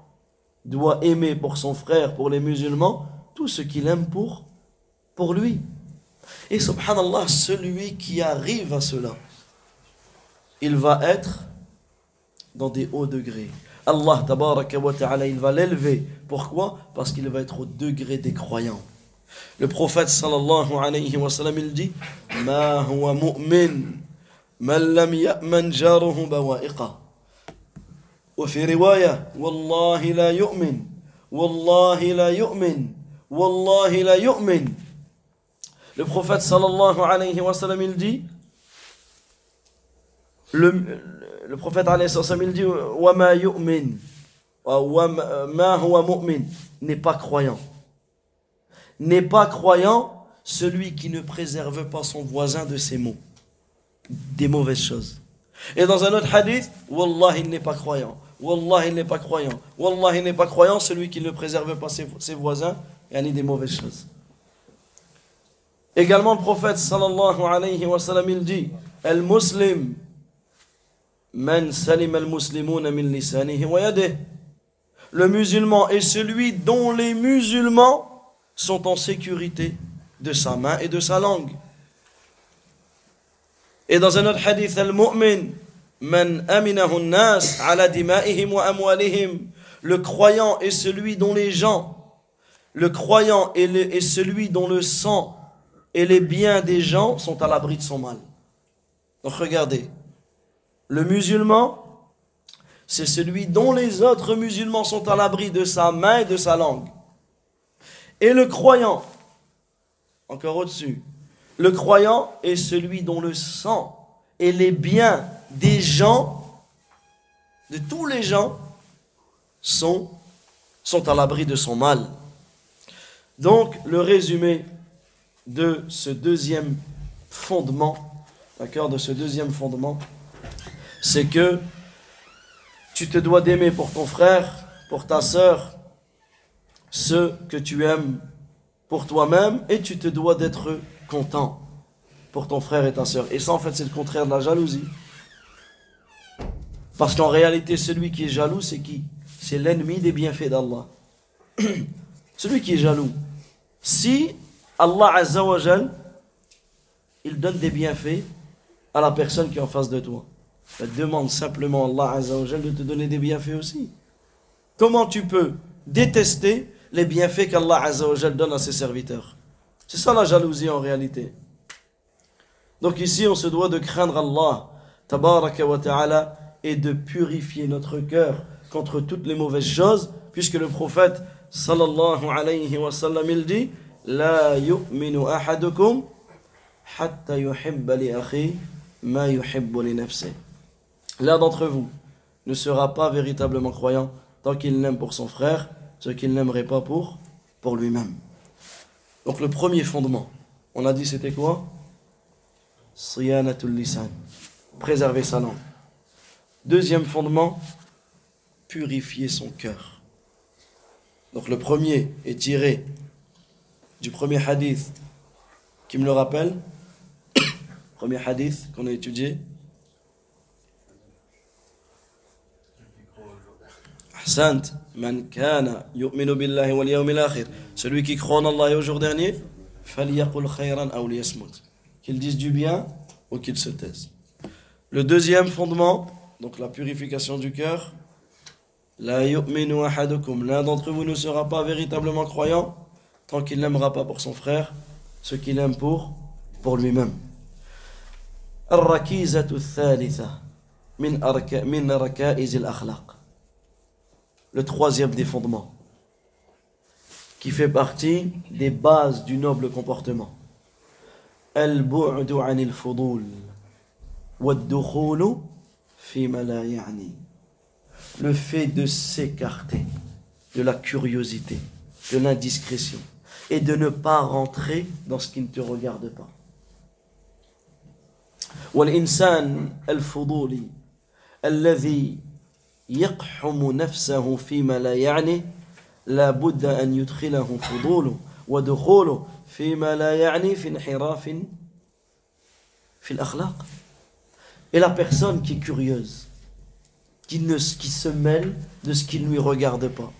doit aimer pour son frère, pour les musulmans, tout ce qu'il aime pour, pour lui. Et subhanallah, celui qui arrive à cela, il va être dans des hauts degrés. Allah tabaraka wa ta'ala, il va l'élever. Pourquoi? Parce qu'il va être au degré des croyants. Le prophète sallallahu alayhi wa sallam, il dit « Ma huwa mu'min, man lam ya'man jaruhu bawa'iqa » وفي رواية والله لا يؤمن والله لا يؤمن والله لا يؤمن Le prophète sallallahu alayhi wa sallam il dit le, le prophète alayhi wa sallam il dit wa ma yu'min wa ma huwa mu'min n'est pas croyant n'est pas croyant celui qui ne préserve pas son voisin de ses maux des mauvaises choses. Et dans un autre hadith, Wallah, il n'est pas croyant. Wallah, il n'est pas croyant. Wallah, il n'est pas croyant, celui qui ne préserve pas ses, ses voisins, et des mauvaises choses. Également, le prophète sallallahu alayhi wa sallam, il dit El muslim, salim al Le musulman est celui dont les musulmans sont en sécurité de sa main et de sa langue. Et dans un autre hadith, al-mu'min, man Le croyant est celui dont les gens, le croyant est, est celui dont le sang et les biens des gens sont à l'abri de son mal. Donc regardez, le musulman, c'est celui dont les autres musulmans sont à l'abri de sa main et de sa langue. Et le croyant, encore au-dessus, le croyant est celui dont le sang et les biens des gens, de tous les gens, sont, à l'abri de son mal. Donc, le résumé de ce deuxième fondement, d'accord, de ce deuxième fondement, c'est que Tu te dois d'aimer pour ton frère, pour ta sœur, ce que tu aimes pour toi-même et tu te dois d'être content pour ton frère et ta sœur. Et ça, en fait, c'est le contraire de la jalousie. Parce qu'en réalité, celui qui est jaloux, c'est qui? C'est l'ennemi des bienfaits d'Allah. <clears throat> celui qui est jaloux. Si Allah Azzawajal, il donne des bienfaits à la personne qui est en face de toi, ben, demande simplement à Allah Azzawajal de te donner des bienfaits aussi. Comment tu peux détester les bienfaits qu'Allah Azzawajal donne à ses serviteurs? C'est ça la jalousie en réalité. Donc ici, on se doit de craindre Allah, tabaraka wa ta'ala, et de purifier notre cœur contre toutes les mauvaises choses, puisque le prophète sallallahu alayhi wa sallam il dit. L'un d'entre vous ne sera pas véritablement croyant tant qu'il n'aime pour son frère ce qu'il n'aimerait pas pour, pour lui-même. Donc le premier fondement, on a dit c'était quoi? Siyanatul lisan. Préserver sa langue. Deuxième fondement, purifier son cœur. Donc le premier est tiré du premier hadith qui me le rappelle. <coughs> premier hadith qu'on a étudié. man kana yu'minu billahi wal yawmil akhir. Celui qui croit en Allah et au jour dernier, falyaqul khayran aw liyasmut. Qu'il dise du bien ou qu'il se taise. Le deuxième fondement, donc la purification du cœur. L'un d'entre vous ne sera pas véritablement croyant tant qu'il n'aimera pas pour son frère ce qu'il aime pour, lui-même. Le troisième des fondements qui fait partie des bases du noble comportement. le fait de s'écarter de la curiosité, de l'indiscrétion et de ne pas rentrer dans ce qui ne te regarde pas. والإنسان الفضولي الذي يقحم نفسه فيما لا يعني لا بد أن يدخله فضوله ودخوله فيما لا يعني في انحراف في الأخلاق et la personne qui est curieuse, qui, ne, qui se mêle de ce qui ne lui regarde pas,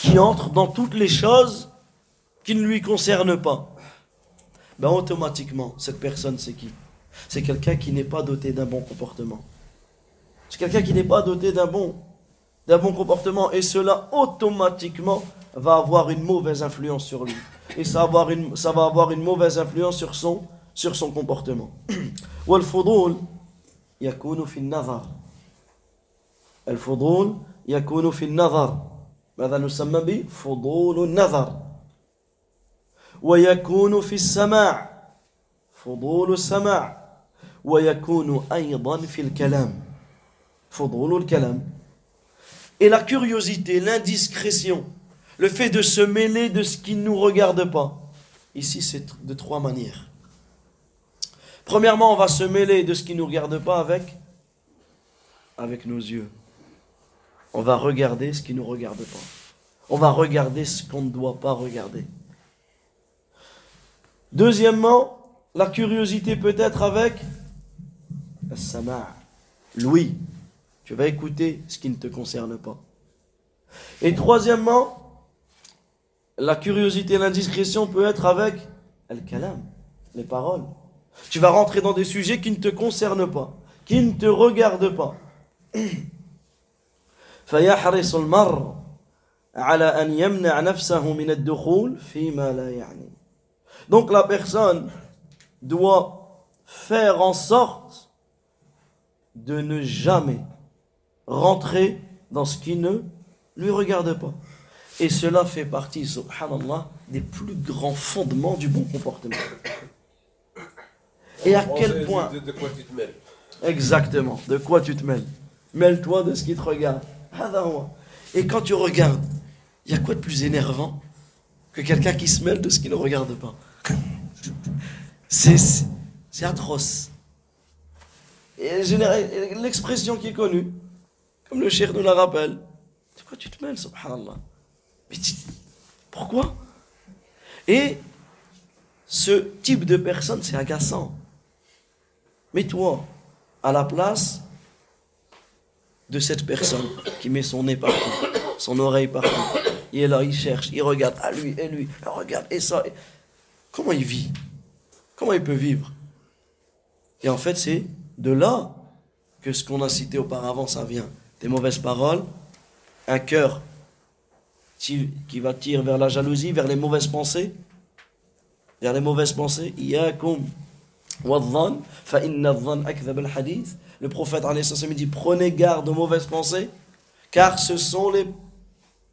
qui entre dans toutes les choses qui ne lui concernent pas, ben automatiquement, cette personne, c'est qui? C'est quelqu'un qui n'est pas doté d'un bon comportement. C'est quelqu'un qui n'est pas doté d'un bon, d'un bon comportement. Et cela, automatiquement, va avoir une mauvaise influence sur lui. Et ça va avoir une, ça va avoir une mauvaise influence sur son, sur son comportement. <clears throat> يكون في النظر الفضول يكون في النظر ماذا نسمى بفضول النظر ويكون في السماع فضول السماع ويكون أيضا في الكلام فضول الكلام Et la curiosité, l'indiscrétion, le fait de se mêler de ce qui ne nous regarde pas. Ici, c'est de trois manières. Premièrement, on va se mêler de ce qui ne nous regarde pas avec, nos yeux. On va regarder ce qui ne nous regarde pas. On va regarder ce qu'on ne doit pas regarder. Deuxièmement, la curiosité peut être avec l'ouïe. Tu vas écouter ce qui ne te concerne pas. Et troisièmement, la curiosité et l'indiscrétion peut être avec al-kalam, les paroles. Tu vas rentrer dans des sujets qui ne te concernent pas, qui ne te regardent pas. <clears throat> Donc la personne doit faire en sorte de ne jamais rentrer dans ce qui ne lui regarde pas. Et cela fait partie, subhanallah, des plus grands fondements du bon comportement. Et à quel point. De, quoi tu te mêles. Exactement. De quoi tu te mêles. Mêle-toi de ce qui te regarde. Et quand tu regardes, il y a quoi de plus énervant que quelqu'un qui se mêle de ce qui ne regarde pas? C'est atroce. Et l'expression qui est connue, Comme le cheikh nous la rappelle. De quoi tu te mêles, subhanallah? Mais Pourquoi? Et ce type de personne, c'est agaçant. Mets-toi à la place de cette personne qui met son nez partout, son oreille partout. Il est là, il cherche, il regarde à lui et lui, il regarde et ça. Comment il vit? Comment il peut vivre? Et en fait, c'est de là que ce qu'on a cité auparavant, ça vient. Des mauvaises paroles, un cœur qui va tirer vers la jalousie, vers les mauvaises pensées, vers les mauvaises pensées. Le prophète dit prenez garde aux mauvaises pensées, car ce sont les,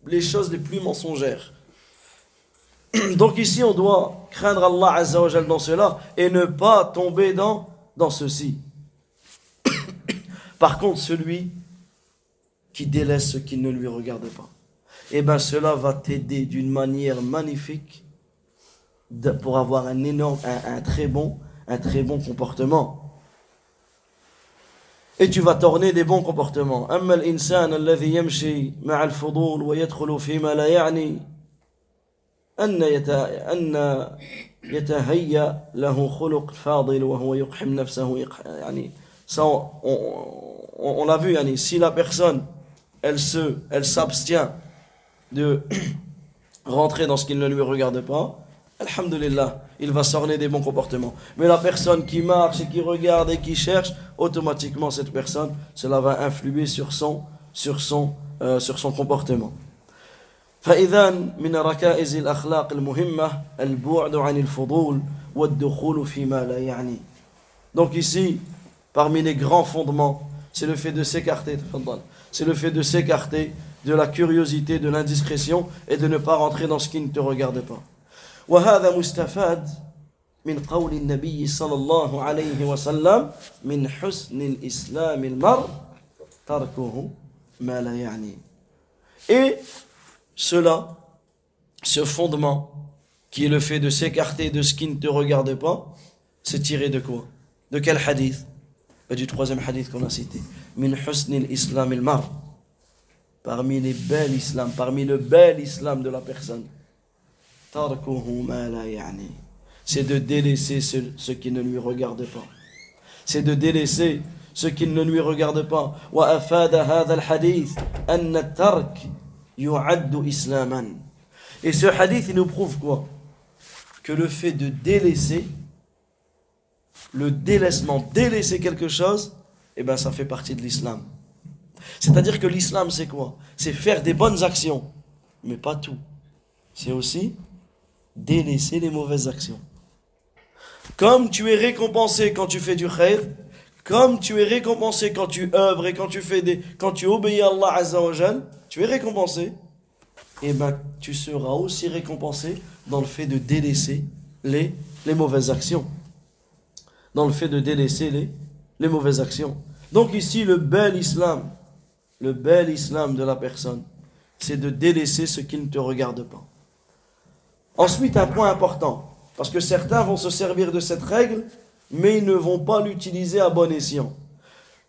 les choses les plus mensongères. <clears throat> Donc ici, on doit craindre Allah Azzawajal dans cela et ne pas tomber dans, dans ceci. <clears throat> Par contre, celui qui délaisse ce qui ne lui regarde pas, eh bien cela va t'aider d'une manière magnifique pour avoir un énorme, un, très bon, un très bon comportement. Et tu vas torner des bons comportements. on, l'a vu si la personne s'abstient de <coughs> rentrer dans ce qui ne lui regarde pas Alhamdulillah, il va s'orner des bons comportements. Mais la personne qui marche et qui regarde et qui cherche, automatiquement cette personne, cela va influer sur son, sur son, euh, sur son comportement. فإذا من ركائز الأخلاق المهمة البعد عن الفضول والدخول فيما لا يعني. Donc ici, parmi les grands fondements, c'est le fait de s'écarter, c'est le fait de s'écarter de la curiosité, de l'indiscrétion et de ne pas rentrer dans ce qui ne te regarde pas. وهذا مستفاد من قول النبي صلى الله عليه وسلم من حسن الإسلام المرء تركه ما لا يعني Et cela, ce fondement, qui est le fait de s'écarter de ce qui ne te regarde pas, c'est tiré de quoi De quel hadith Du troisième hadith qu'on a cité. Min husn islam il mar. Parmi les belles islam, parmi le bel islam de la personne. C'est de délaisser ce, qui ne lui regarde pas. C'est de délaisser ce qui ne lui regarde pas. Et ce hadith, il nous prouve quoi? Que le fait de délaisser, le délaissement, délaisser quelque chose, eh ben ça fait partie de l'islam. C'est-à-dire que l'islam, c'est quoi? C'est faire des bonnes actions, mais pas tout. C'est aussi délaisser les mauvaises actions. Comme tu es récompensé quand tu fais du khair, comme tu es récompensé quand tu œuvres et quand tu fais des, quand tu obéis à Allah tu es récompensé. Et eh ben tu seras aussi récompensé dans le fait de délaisser les, les mauvaises actions. Dans le fait de délaisser les, les mauvaises actions. Donc ici le bel islam, le bel islam de la personne, c'est de délaisser ce qui ne te regarde pas. Ensuite, un point important, parce que certains vont se servir de cette règle, mais ils ne vont pas l'utiliser à bon escient.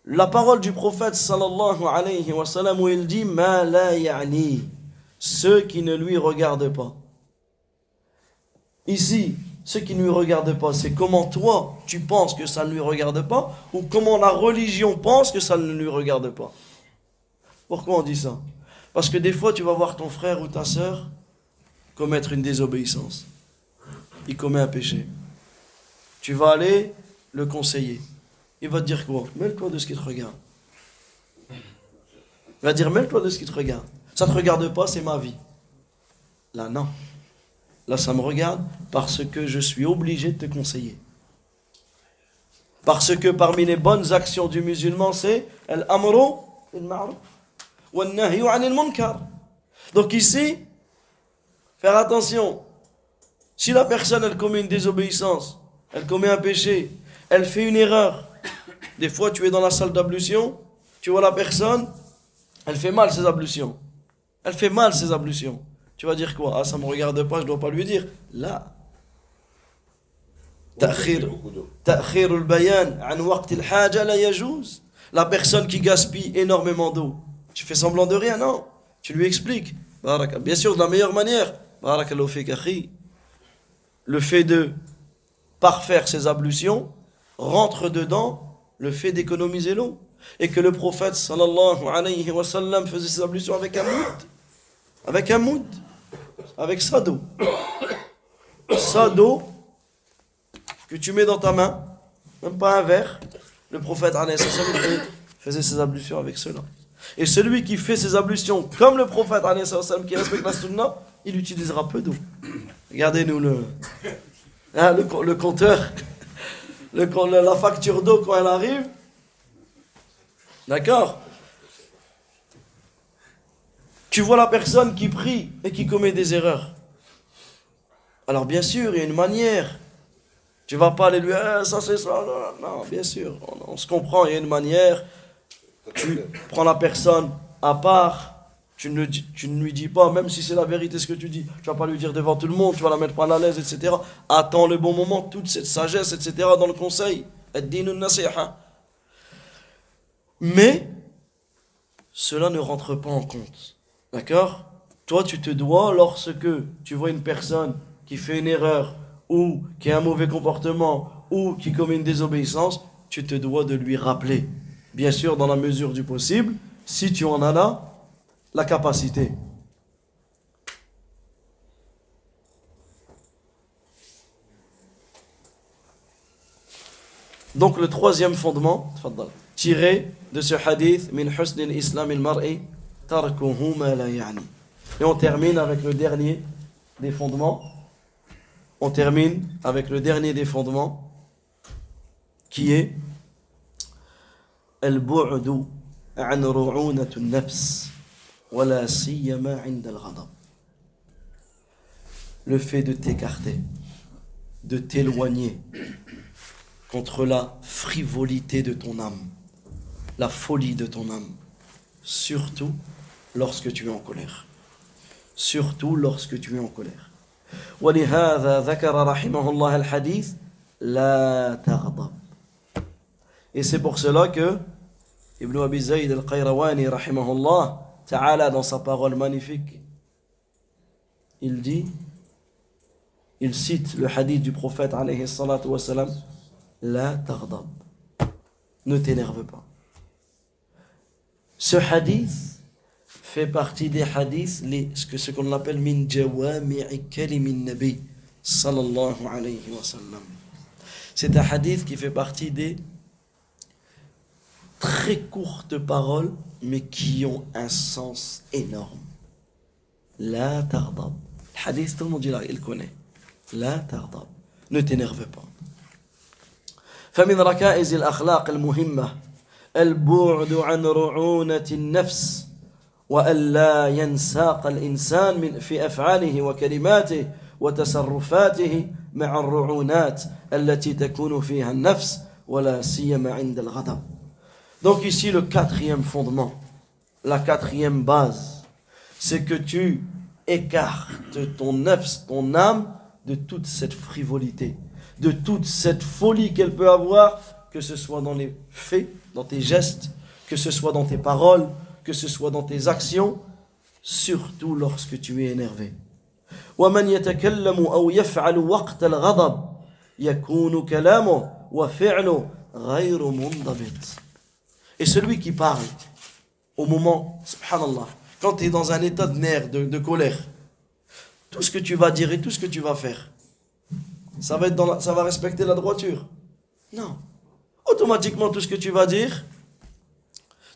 La parole du prophète sallallahu alayhi wa sallam où il dit Ma la ya'ni, ceux qui ne lui regardent pas. Ici, ce qui ne lui regarde pas, c'est comment toi tu penses que ça ne lui regarde pas, ou comment la religion pense que ça ne lui regarde pas. Pourquoi on dit ça? Parce que des fois tu vas voir ton frère ou ta soeur commettre une désobéissance. Il commet un péché. Tu vas aller le conseiller. Il va te dire quoi? Mêle-toi de ce qui te regarde. Il va dire mêle-toi de ce qui te regarde. Ça ne te regarde pas, c'est ma vie. Là, non. Là, ça me regarde parce que je suis obligé de te conseiller. Parce que parmi les bonnes actions du musulman, c'est munkar. Donc ici, Faire attention. Si la personne, elle commet une désobéissance, elle commet un péché, elle fait une erreur. Des fois, tu es dans la salle d'ablution, tu vois la personne, elle fait mal ses ablutions. Elle fait mal ses ablutions. Tu vas dire quoi? Ah, ça ne me regarde pas, je ne dois pas lui dire. Là. La personne qui gaspille énormément d'eau. Tu fais semblant de rien, non? Tu lui expliques. Bien sûr, de la meilleure manière. Le fait de parfaire ses ablutions rentre dedans le fait d'économiser l'eau. Et que le prophète sallallahu alayhi wa sallam faisait ses ablutions avec un moud. Avec un moud. Avec sa d'eau. Sa d'eau que tu mets dans ta main. Même pas un verre. Le prophète alayhi faisait ses ablutions avec cela. Et celui qui fait ses ablutions comme le prophète qui respecte la sunna, il utilisera peu d'eau. Regardez-nous le, hein, le, compteur la facture d'eau quand elle arrive. D'accord Tu vois la personne qui prie et qui commet des erreurs. Alors bien sûr, il y a une manière. Tu vas pas aller lui dire, ça c'est ça. Non, bien sûr, on, se comprend, il y a une manière. Tu prends la personne à part. Tu ne, tu ne lui dis pas, même si c'est la vérité ce que tu dis, tu vas pas lui dire devant tout le monde, tu vas la mettre pas à l'aise, etc. Attends le bon moment, toute cette sagesse, etc. dans le conseil. Mais cela ne rentre pas en compte. D'accord? Toi, tu te dois, lorsque tu vois une personne qui fait une erreur, ou qui a un mauvais comportement, ou qui commet une désobéissance, tu te dois de lui rappeler. Bien sûr, dans la mesure du possible, si tu en as là, la capacité. Donc le troisième fondement, tiré de ce hadith, min husn islam al-mar'i tarkuhu ma la ya'ni. Et on termine avec le dernier des fondements. On termine avec le dernier des fondements qui est al-bu'du an ru'unat an-nafs le fait de t'écarter, de t'éloigner contre la frivolité de ton âme, la folie de ton âme, surtout lorsque tu es en colère. Surtout lorsque tu es en colère. Et c'est pour cela que Ibn Abi Zayd al-Qayrawani Ta'ala, dans sa parole magnifique, il dit, il cite le hadith du prophète alayhi La tardab. Ne t'énerve pas. Ce hadith fait partie des hadiths, les, ce qu'on appelle min jawami'i kalimin nabi sallallahu alayhi wa sallam. C'est un hadith qui fait partie des très courtes paroles, mais qui ont un sens énorme. La tardab. Le hadith, tout le monde il connaît. La tardab. Ne t'énerve pas. فمن ركائز الأخلاق المهمة البعد عن رعونة النفس وألا ينساق الإنسان من في أفعاله وكلماته وتصرفاته مع الرعونات التي تكون فيها النفس ولا سيما عند الغضب Donc ici, le quatrième fondement, la quatrième base, c'est que tu écartes ton nefs, ton âme, de toute cette frivolité, de toute cette folie qu'elle peut avoir, que ce soit dans les faits, dans tes gestes, que ce soit dans tes paroles, que ce soit dans tes actions, surtout lorsque tu es énervé. ومن يتكلم أو يفعل وقت الغضب يكون كلامه وفعله غير منضبط et celui qui parle au moment, subhanallah, quand tu es dans un état de nerf, de, colère, tout ce que tu vas dire et tout ce que tu vas faire, ça va, respecter la droiture. Non. Automatiquement, tout ce que tu vas dire,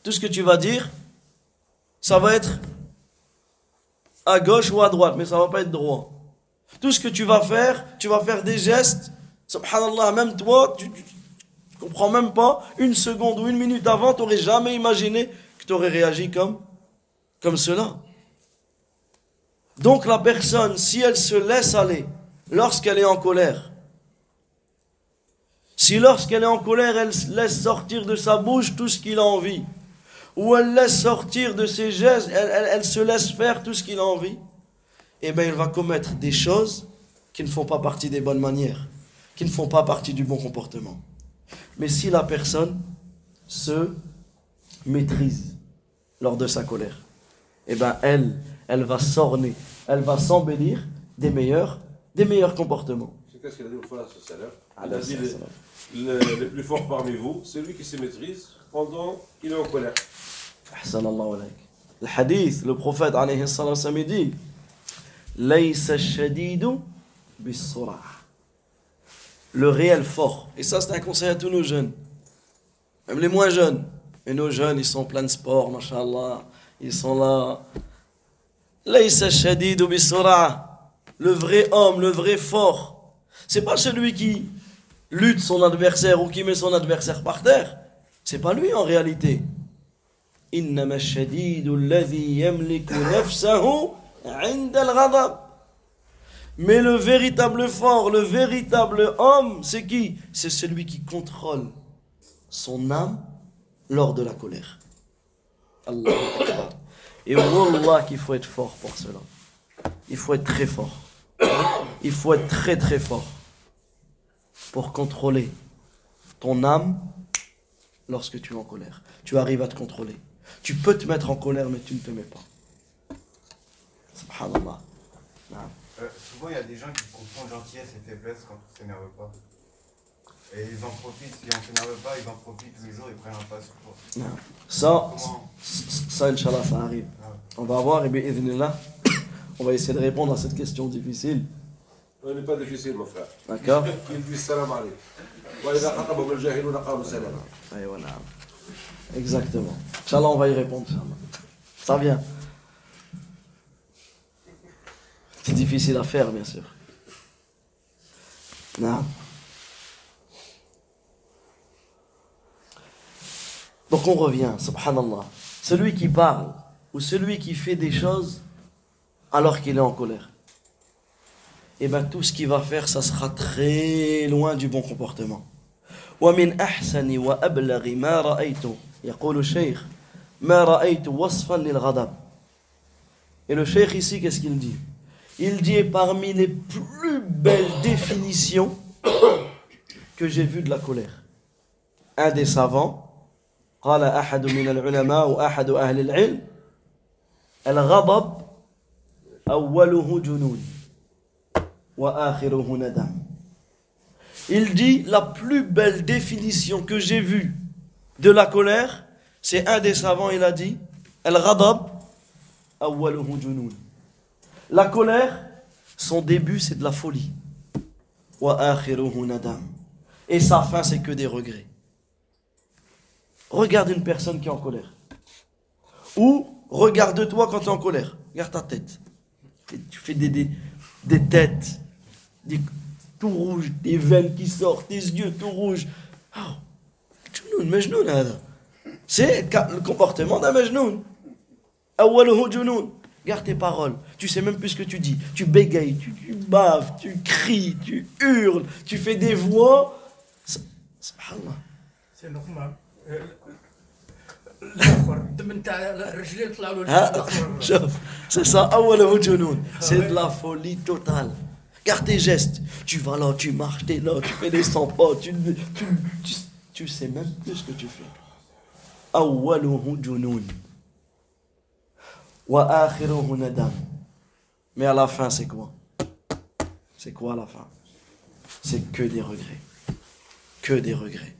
tout ce que tu vas dire, ça va être à gauche ou à droite, mais ça va pas être droit. Tout ce que tu vas faire, tu vas faire des gestes, subhanallah, même toi, tu comprends même pas, une seconde ou une minute avant, tu n'aurais jamais imaginé que tu aurais réagi comme, comme cela. Donc la personne, si elle se laisse aller lorsqu'elle est en colère, si lorsqu'elle est en colère, elle laisse sortir de sa bouche tout ce qu'il a envie, ou elle laisse sortir de ses gestes, elle, elle se laisse faire tout ce qu'il a envie, eh bien, elle va commettre des choses qui ne font pas partie des bonnes manières, qui ne font pas partie du bon comportement. Mais si la personne se maîtrise lors de sa colère, eh ben elle, elle va s'orner, elle va s'embellir des meilleurs, des meilleurs comportements. C'est qu'est-ce qu'il a dit au Fala ah, Il a dit le, le, plus fort parmi vous, celui qui se maîtrise pendant qu'il est en colère. Le hadith, le prophète alayhi salam dit Laysa shadidu bis Le réel fort. Et ça, c'est un conseil à tous nos jeunes. Même les moins jeunes. Et nos jeunes, ils sont pleins de sport, mashallah. Ils sont là. ليس الشديد بالسرعة. Le vrai homme, le vrai fort. C'est pas celui qui lutte son adversaire ou qui met son adversaire par terre. C'est pas lui en réalité. إنما الشديد الذي يملك نفسه عند الغضب Mais le véritable fort, le véritable homme, c'est qui? C'est celui qui contrôle son âme lors de la colère. Allah. Et Wallah qu'il faut être fort pour cela. Il faut être très fort. Il faut être très très fort pour contrôler ton âme lorsque tu es en colère. Tu arrives à te contrôler. Tu peux te mettre en colère, mais tu ne te mets pas. Subhanallah Naam. Euh, souvent, il y a des gens qui confondent gentillesse et faiblesse quand on s'énerve pas. Et ils en profitent, si on s'énerve pas, ils en profitent tous les jours, ils prennent un pas sur toi. Naam. Ça, Comment ça, Inch'Allah, ça arrive. Ah ouais. On va voir, et bien, idhnillah, <coughs> on va essayer de répondre à cette question difficile. On n'est pas difficile, mon frère. D'accord <laughs> Il dit salam alaykum. وإذا خطبهم الجاهلون قالوا سلاما. Allez, voilà. Exactement. Inch'Allah, on va y répondre. Inch'Allah. Ça vient. C'est difficile à faire, bien sûr. Non. Donc on revient, subhanallah. Celui qui parle ou celui qui fait des choses alors qu'il est en colère, eh bien tout ce qu'il va faire, ça sera très loin du bon comportement. ومن أحسن وأبلغ ما رأيت يقول الشيخ ما رأيت وصفا للغضب Et le cheikh ici, qu'est-ce qu'il dit Il dit parmi les plus belles définitions que j'ai vues de la colère. Un des savants, قال أحد من العلماء وأحد أهل العلم الغضب أوله جنون وآخره ندم il dit la plus belle définition que j'ai vue de la colère, c'est un des savants, il a dit Al-Ghadab, awwaluhu junun. la colère, son début, c'est de la folie. Et sa fin, c'est que des regrets. Regarde une personne qui est en colère. Ou regarde-toi quand tu es en colère. Regarde ta tête. Et tu fais des, des, des têtes, des, tout rouge, des veines qui sortent, des yeux tout rouges. Oh, hein. C'est le comportement d'un majnoun. Garde tes paroles. Tu sais même plus ce que tu dis. Tu bégayes, tu, baves, tu cries, tu hurles, tu fais des voix. Subhanallah. C'est normal. Ah, c'est ça, c'est de la folie totale. Garde tes gestes. Tu vas là, tu marches, t'es là, tu fais des 100 pas, tu, tu, tu, tu sais même plus ce que tu fais. Mais à la fin, c'est quoi? C'est quoi à la fin? C'est que des regrets. Que des regrets.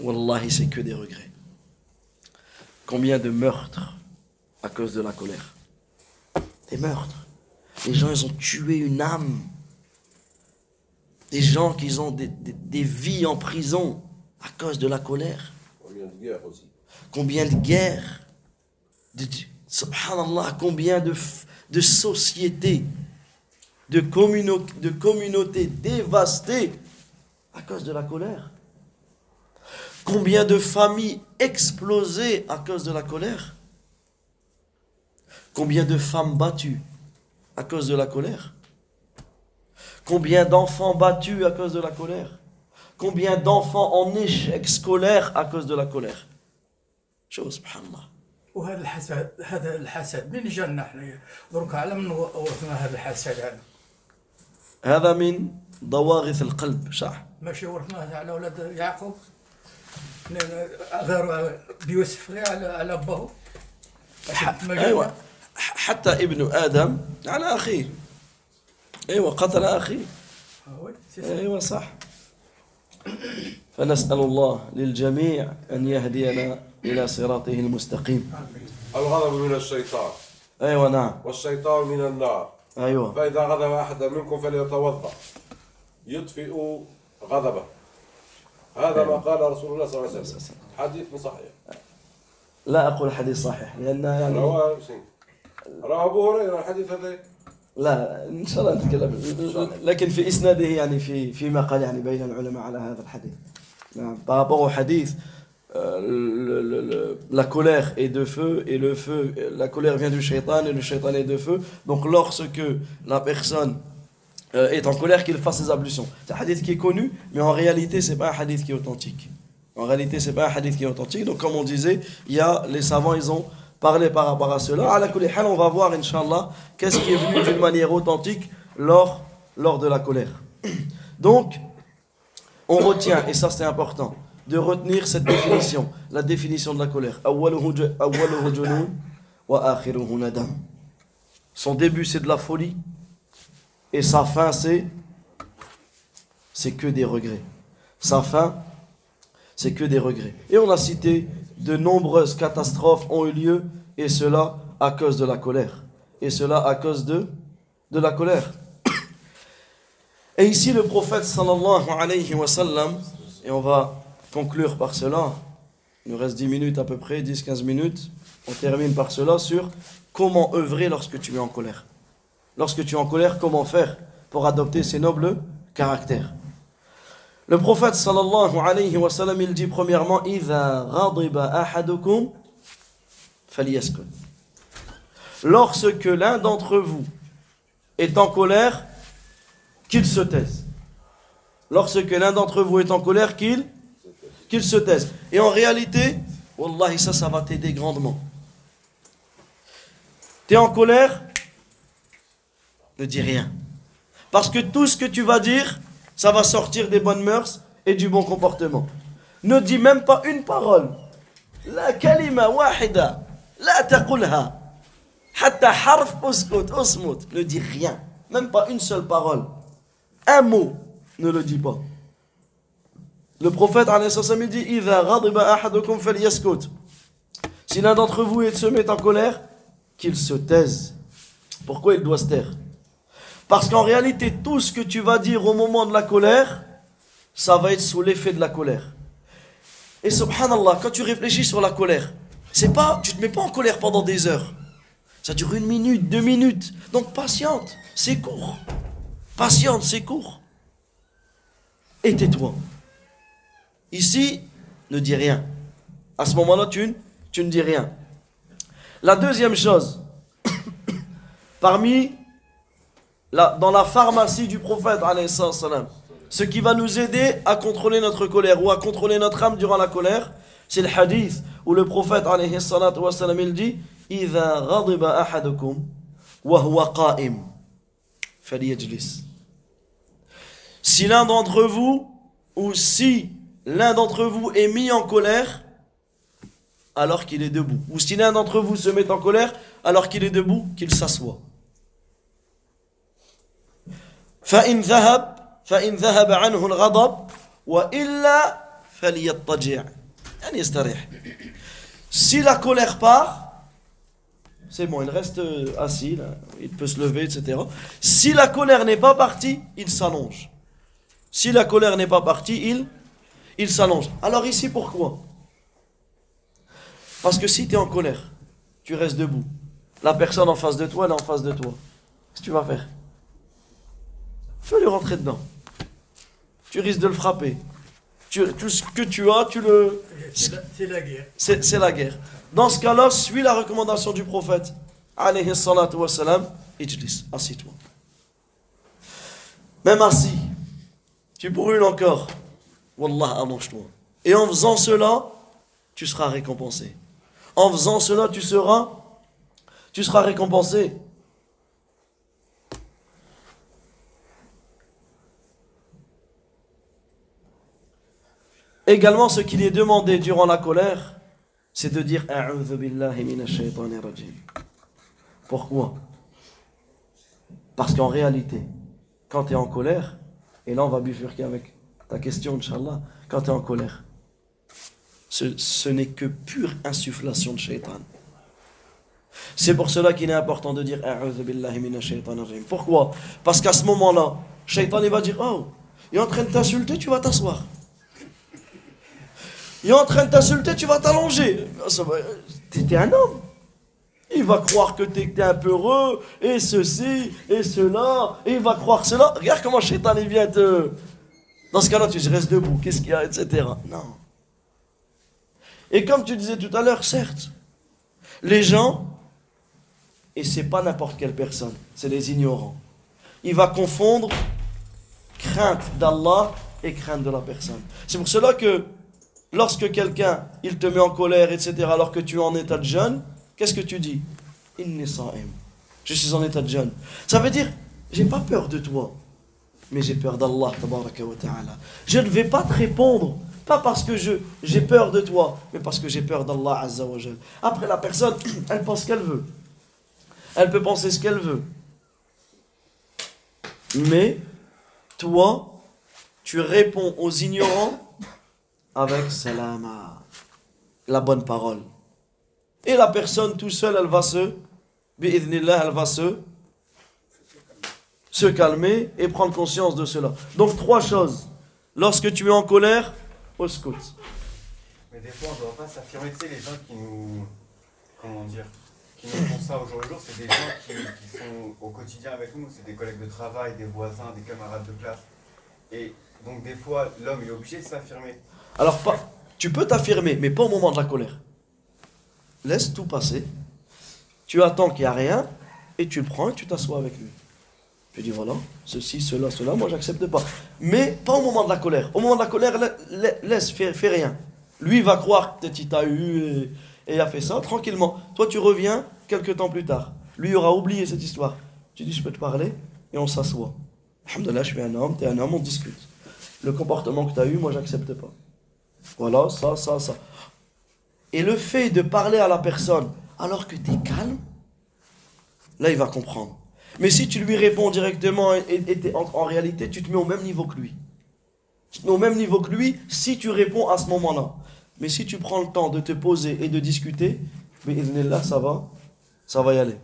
Wallahi, c'est que des regrets. Combien de meurtres à cause de la colère? Des meurtres. Les gens, ils ont tué une âme. Des gens qui ont des, des- des vies en prison à cause de la colère. Vient de guerre aussi? Combien de guerres? Subhanallah, combien de, sociétés, de, de communautés dévastées à cause de la colère. Combien de familles explosées à cause de la colère. Combien de femmes battues à cause de la colère. Combien d'enfants battus à cause de la colère. Combien d'enfants en échec scolaire à cause de la colère. Chose, subhanallah. وهذا الحسد هذا الحسد. من جانا إحنا درك على من ورثنا هذا الحسد هذا. هذا من ضواغث القلب صح؟ ماشي ورثناه على أولاد يعقوب. غير بيوسف غير على على باه أيوه. حتى ابن آدم على أخيه. أيوه قتل أخيه. أيوه صح. فنسأل الله للجميع أن يهدينا إلى صراطه المستقيم. الغضب من الشيطان. أيوه نعم. والشيطان من النار. أيوه. فإذا غضب أحد منكم فليتوضأ. يطفئ غضبه. هذا ما قال رسول الله صلى الله عليه وسلم. حديث صحيح. لا أقول حديث صحيح لأن يعني رواه شيء. رواه أبو هريرة الحديث هذا لا إن شاء الله نتكلم. لكن في إسناده يعني في في مقال يعني بين العلماء على هذا الحديث. نعم. au hadith euh, la colère est de feu et le feu la colère vient du shaitan et le shaitan est de feu. Donc lorsque la personne euh, est en colère qu'il fasse ses ablutions. C'est un hadith qui est connu mais en réalité c'est pas un hadith qui est authentique. En réalité c'est pas un hadith qui est authentique. Donc comme on disait il y a les savants ils ont parlé par rapport à cela. À la hal, on va voir inshallah qu'est-ce qui est venu d'une manière authentique lors, lors de la colère. Donc on retient, et ça c'est important, de retenir cette définition, la définition de la colère. Son début c'est de la folie et sa fin c'est c'est que des regrets. Sa fin c'est que des regrets. Et on a cité de nombreuses catastrophes ont eu lieu et cela à cause de la colère. Et cela à cause de de la colère. Et ici le prophète sallallahu alayhi wa sallam et on va conclure par cela, il nous reste 10 minutes à peu près, 10-15 minutes, on termine par cela sur comment œuvrer lorsque tu es en colère. Lorsque tu es en colère, comment faire pour adopter ces nobles caractères? Le prophète sallallahu alayhi wa sallam, il dit premièrement Lorsque l'un d'entre vous est en colère, qu'il se taise. Lorsque l'un d'entre vous est en colère, qu'il qu'il se taise. Et en réalité, Wallahi, ça, ça va t'aider grandement. Tu es en colère, ne dis rien. Parce que tout ce que tu vas dire, ça va sortir des bonnes mœurs et du bon comportement. Ne dis même pas une parole. La kalima wahida. La taqulha. Hatta harf uskut. Ne dis rien. Même pas une seule parole. Un mot. Ne le dis pas. Le prophète il dit. Si l'un d'entre vous se met en colère, qu'il se taise. Pourquoi il doit se taire? Parce qu'en réalité, tout ce que tu vas dire au moment de la colère, ça va être sous l'effet de la colère. Et subhanallah, quand tu réfléchis sur la colère, c'est pas, tu te mets pas en colère pendant des heures. Ça dure une minute, deux minutes. Donc patiente, c'est court. Patiente, c'est court. Et tais-toi. Ici, ne dis rien. À ce moment-là, tu, ne- tu ne dis rien. La deuxième chose, <coughs> parmi la- dans la pharmacie du prophète, alayhi salam, ce qui va nous aider à contrôler notre colère ou à contrôler notre âme durant la colère, c'est le hadith où le prophète, alayhi salatu wa salam, il dit إذا غضب أحدكم وهو قائم فليجلس Si l'un d'entre vous, ou si l'un d'entre vous est mis en colère, alors qu'il est debout. Ou si l'un d'entre vous se met en colère, alors qu'il est debout, qu'il s'assoit. فإن ذهب فإن ذهب عنه الغضب وإلا فليضطجع يعني يستريح Si la colère part, c'est bon, il reste euh, assis, là, il peut se lever, etc. Si la colère n'est pas partie, il s'allonge. Si la colère n'est pas partie, il, il s'allonge. Alors ici, pourquoi? Parce que si tu es en colère, tu restes debout. La personne en face de toi, elle est en face de toi. Qu'est-ce que tu vas faire? Tu vas lui rentrer dedans. Tu risques de le frapper. Tu- tout ce que tu as, tu le... C'est la- guerre. C'est c'est la guerre. Dans ce cas-là, suis la recommandation du prophète. Alayhi salatu wa salam. Ijlis, assis-toi. Même assis, tu brûles encore. Wallah, allonge-toi. Et en faisant cela, tu seras récompensé. En faisant cela, tu seras, tu seras récompensé. Également, ce qu'il est demandé durant la colère, c'est de dire. Pourquoi? Parce qu'en réalité, quand tu es en colère, et là on va bifurquer avec ta question, Inch'Allah, quand tu es en colère, ce, n'est que pure insufflation de shaitan. C'est pour cela qu'il est important de dire. Pourquoi? Parce qu'à ce moment-là, shaitan il va dire Oh, il est en train de t'insulter, tu vas t'asseoir. Il est en train de t'insulter, tu vas t'allonger. T'es un homme. Il va croire que t'es t'es un peu heureux, et ceci, et cela, et il va croire cela. Regarde comment Shaitan il vient te. Dans ce cas-là, tu dis reste debout, qu'est-ce qu'il y a, etc. Non. Et comme tu disais tout à l'heure, certes, les gens, et c'est pas n'importe quelle personne, c'est les ignorants. Il va confondre crainte d'Allah et crainte de la personne. C'est pour cela que lorsque quelqu'un, il te met en colère, etc., alors que tu es en état de jeûne, qu'est-ce que tu dis? Inni. Je suis en état de jeûne. Ça veut dire, j'ai pas peur de toi, mais j'ai peur d'Allah. Je ne vais pas te répondre, pas parce que j'ai peur de toi, mais parce que j'ai peur d'Allah. Après, la personne, <clears throat> elle pense ce qu'elle veut. Elle peut penser ce qu'elle veut. Mais, toi, tu réponds aux ignorants avec salama, la bonne parole. Et la personne tout seule, elle va se, elle va se, se calmer et prendre conscience de cela. Donc trois choses. Lorsque tu es en colère, au scout. Mais des fois, on ne doit pas s'affirmer. Tu sais, les gens qui nous. Comment dire Qui nous font ça au jour le jour, c'est des gens qui, qui sont au quotidien avec nous. C'est des collègues de travail, des voisins, des camarades de classe. Et donc, des fois, l'homme est obligé de s'affirmer. Alors, pas, tu peux t'affirmer, mais pas au moment de la colère. Laisse tout passer. Tu attends qu'il n'y a rien et tu le prends et tu t'assois avec lui. Tu dis voilà, ceci, cela, cela, moi j'accepte pas. Mais pas au moment de la colère. Au moment de la colère, la- la- laisse, fais, rien. Lui va croire que peut-être il t'a eu et, et a fait ça tranquillement. Toi tu reviens quelques temps plus tard. Lui aura oublié cette histoire. Tu dis je peux te parler et on s'assoit. Alhamdulillah, je suis un homme, tu es un homme, on discute. Le comportement que tu as eu, moi j'accepte pas. Voilà, ça, ça, ça. Et le fait de parler à la personne alors que tu es calme, là il va comprendre. Mais si tu lui réponds directement et, en, en réalité tu te mets au même niveau que lui. Tu te mets au même niveau que lui si tu réponds à ce moment-là. Mais si tu prends le temps de te poser et de discuter, mais là ça va, ça va y aller.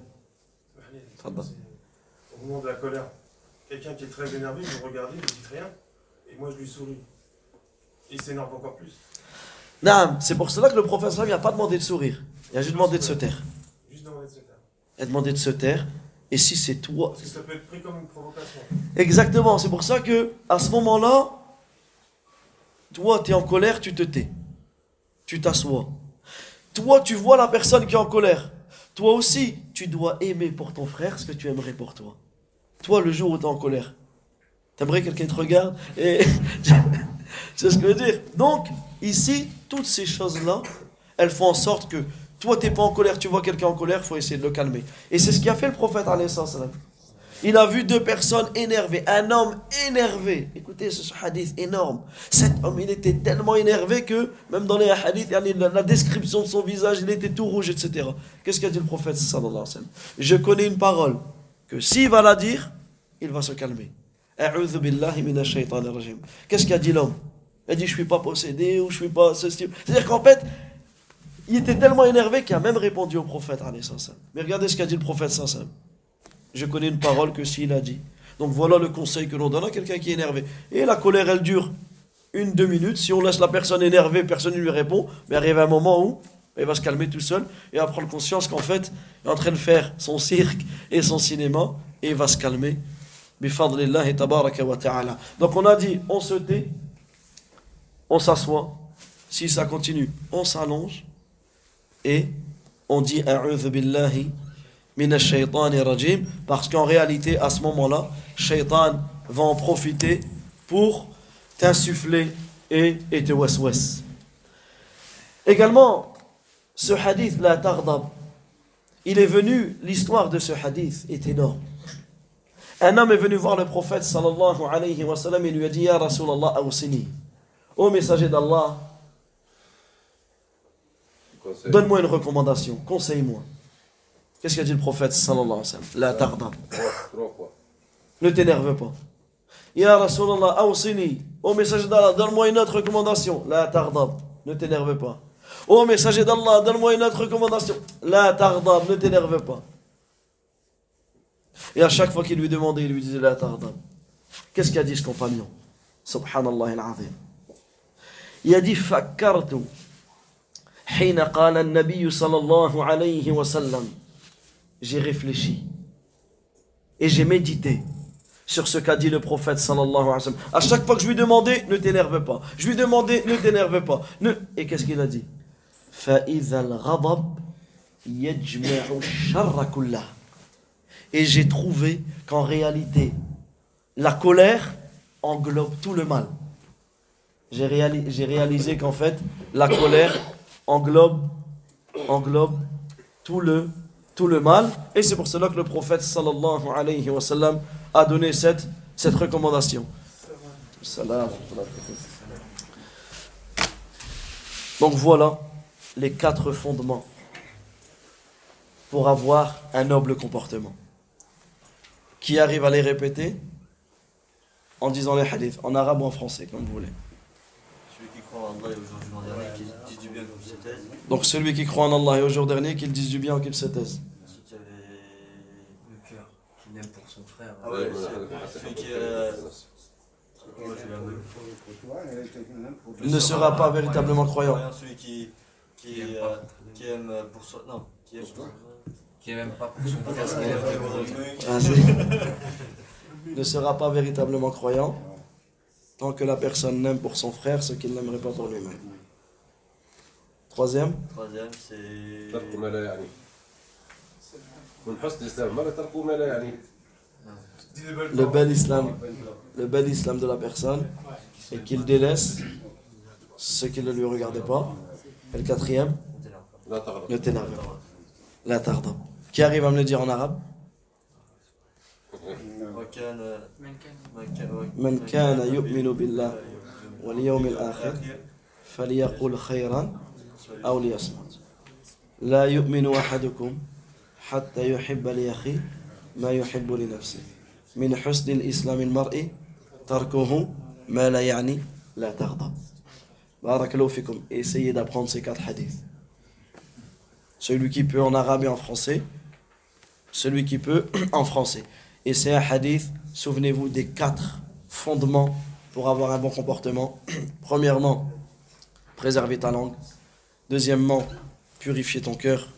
Au moment de la colère, quelqu'un qui est très énervé, vous regardez, vous ne dites rien, et moi je lui souris. Il s'énerve encore plus. Naam, c'est pour cela que le il n'a pas demandé de sourire. Il a juste demandé de se taire. Juste dans les états. Il a demandé de se taire. Et si c'est toi, Parce que ça peut être pris comme une provocation. Exactement, c'est pour ça que à ce moment-là, toi, tu es en colère, tu te tais. Tu t'assois. Toi, tu vois la personne qui est en colère. Toi aussi, tu dois aimer pour ton frère ce que tu aimerais pour toi. Toi, le jour où tu es en colère, t'aimerais que quelqu'un te regarde et <laughs> c'est ce que je veux dire. Donc, ici, toutes ces choses-là, elles font en sorte que toi, t'es pas en colère, tu vois quelqu'un en colère, faut essayer de le calmer. Et c'est ce qu'a fait le prophète. Il a vu deux personnes énervées, un homme énervé. Écoutez ce hadith énorme. Cet homme, il était tellement énervé que, même dans les hadiths, la, description de son visage, il était tout rouge, etc. Qu'est-ce qu'a dit le prophète Je connais une parole que s'il va la dire, il va se calmer. Qu'est-ce qu'a dit l'homme? Il a dit Je suis pas possédé ou je suis pas. C'est-à-dire qu'en fait, il était tellement énervé qu'il a même répondu au prophète. Mais regardez ce qu'a dit le prophète. Je connais une parole que s'il a dit. Donc voilà le conseil que l'on donne à quelqu'un qui est énervé. Et la colère, elle dure une, deux minutes. Si on laisse la personne énervée, personne ne lui répond. Mais arrive un moment où il va se calmer tout seul et va prendre conscience qu'en fait, il est en train de faire son cirque et son cinéma et il va se calmer. Donc on a dit, on se tait, on s'assoit. Si ça continue, on s'allonge et on dit billahi rajim parce qu'en réalité à ce moment-là, shaitan va en profiter pour t'insuffler et, et te waswas. Également, ce hadith la tardab, il est venu, l'histoire de ce hadith est énorme. Un homme est venu voir le prophète sallallahu alayhi wa sallam et lui a dit Ya Rasulallah awsini. Ô messager d'Allah. Donne-moi une recommandation, conseille-moi. Qu'est-ce qu'a dit le prophète sallallahu alayhi wa sallam? La trois fois. Ne t'énerve pas. Ya Rasulallah, awsini. Ô messager d'Allah, donne-moi une autre recommandation. La tardab. Ne t'énerve pas. Ô messager d'Allah, donne-moi une autre recommandation. La tardab. Ne t'énerve pas. Et à chaque fois qu'il lui demandait, il lui disait La tardab. Qu'est-ce qu'a dit ce compagnon? Subhanallah al-azim. Il a dit Fakkartu. حين قال النبي صلى الله عليه وسلم j'ai réfléchi et j'ai médité sur ce qu'a dit le prophète sallallahu alayhi wa sallam. À chaque fois que je lui demandais, ne t'énerve pas. Je lui demandais, ne t'énerve pas. Ne... Et qu'est-ce qu'il a dit فَإِذَا الْغَضَبْ يَجْمَعُ الشَّرَّ كُلَّهُ. Et j'ai trouvé qu'en réalité, la colère englobe tout le mal. J'ai réali- j'ai réalisé qu'en fait, la colère englobe, englobe tout le, tout le mal. Et c'est pour cela que le prophète sallallahu alayhi wa sallam a donné cette, cette recommandation. Donc voilà les quatre fondements pour avoir un noble comportement. Qui arrive à les répéter en disant les hadiths, en arabe ou en français, comme vous voulez. Celui qui croit en Allah Donc celui qui croit en Allah et au jour dernier, qu'il dise du bien ou qu'il se taise. Ensuite, il y avait. Le cœur qu'il aime pour son frère. Ah ouais, celui qui. Il ne sera pas véritablement croyant. Celui qui. Qui, Qui aime euh, euh, pour soi. Non, qui aime pour Qui aime pas pour son frère. Ah, ne sera pas véritablement croyant tant que la personne n'aime pour son frère ce qu'il n'aimerait pas pour lui-même. Troisième, Troisième, c'est. ترك ما لا يعني من حسن الإسلام مرة تركوا ما لا يعني Dis des belles le paroles. bel islam, le bel islam de la personne et qu'il délaisse ce qui ne lui regardait pas. Et le quatrième, لا تغضب ne t'énerve pas. La tarda. Qui arrive à me le dire en arabe وكان من كان يؤمن بالله واليوم الآخر فليقل خيرا أو ليصمت لا يؤمن أحدكم حتى يحب لأخيه ما يحب لنفسه من حسن الإسلام المرء تركه ما لا يعني لا تغضب بارك الله فيكم essayez d'apprendre ces quatre hadiths celui qui peut en arabe et en français celui qui peut en français et c'est un hadith souvenez-vous des quatre fondements pour avoir un bon comportement <clears throat> premièrement préserver ta langue Deuxièmement, purifier ton cœur.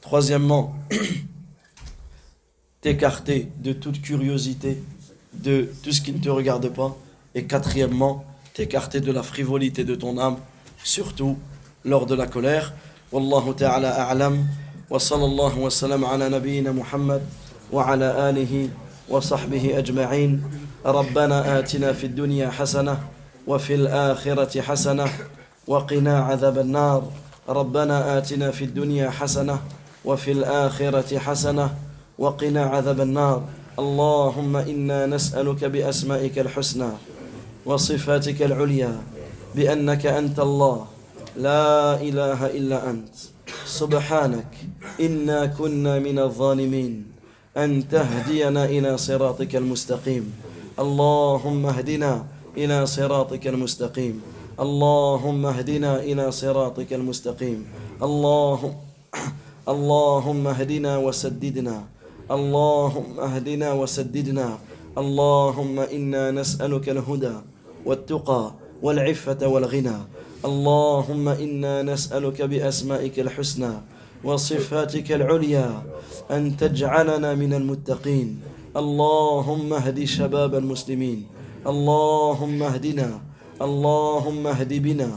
Troisièmement, <clears throat> t'écarter de toute curiosité, de tout ce qui ne te regarde pas. Et quatrièmement, t'écarter de la frivolité de ton âme, surtout lors de la colère. Wallahu ta'ala a'lam. Wa sallallahu wa sallam ala nabiyyina Muhammad wa ala alihi wa sahbihi ajma'in. ربنا آتنا في الدنيا حسنة وفي الآخرة حسنة وقنا عذاب النار. ربنا آتنا في الدنيا حسنة وفي الآخرة حسنة وقنا عذاب النار. اللهم إنا نسألك بأسمائك الحسنى وصفاتك العليا بأنك أنت الله. لا إله إلا أنت. سبحانك إنا كنا من الظالمين. أن تهدينا إلى صراطك المستقيم. اللهم اهدنا إلى صراطك المستقيم. اللهم اهدنا إلى صراطك المستقيم. اللهم <clears throat> اللهم اهدنا وسددنا. اللهم اهدنا وسددنا. اللهم إنا نسألك الهدى والتقى والعفة والغنى. اللهم إنا نسألك بأسمائك الحسنى وصفاتك العليا أن تجعلنا من المتقين. اللهم اهد شباب المسلمين. اللهم اهدنا اللهم اهد بنا.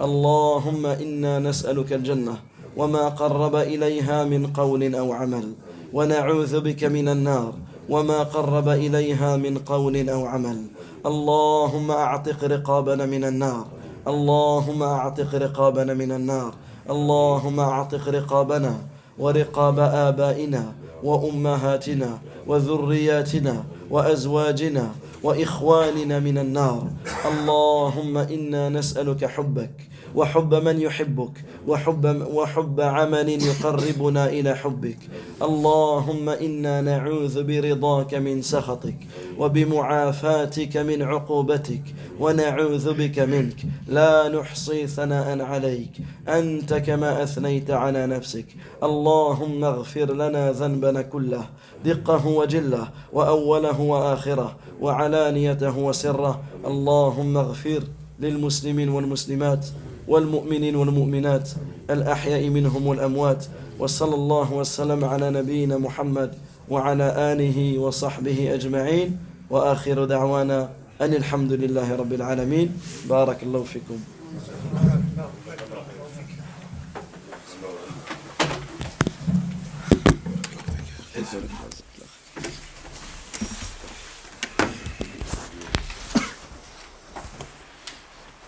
اللهم إنا نسألك الجنة وما قرب إليها من قول أو عمل. ونعوذ بك من النار وما قرب إليها من قول أو عمل. اللهم أعتق رقابنا من النار. اللهم أعتق رقابنا من النار. اللهم أعتق رقابنا ورقاب آبائنا وأمهاتنا وذرياتنا وأزواجنا وإخواننا من النار. اللهم إنا نسألك حبك وحب من يحبك وحب وحب عمل يقربنا إلى حبك. اللهم إنا نعوذ برضاك من سخطك وبمعافاتك من عقوبتك ونعوذ بك منك. لا نحصي ثناء عليك أنت كما أثنيت على نفسك. اللهم اغفر لنا ذنبنا كله دقه وجله وأوله وآخره وعلانيته وسره. اللهم اغفر للمسلمين والمسلمات. والمؤمنين والمؤمنات الأحياء منهم والأموات وصلى الله وسلم على نبينا محمد وعلى آله وصحبه أجمعين وآخر دعوانا أن الحمد لله رب العالمين بارك الله فيكم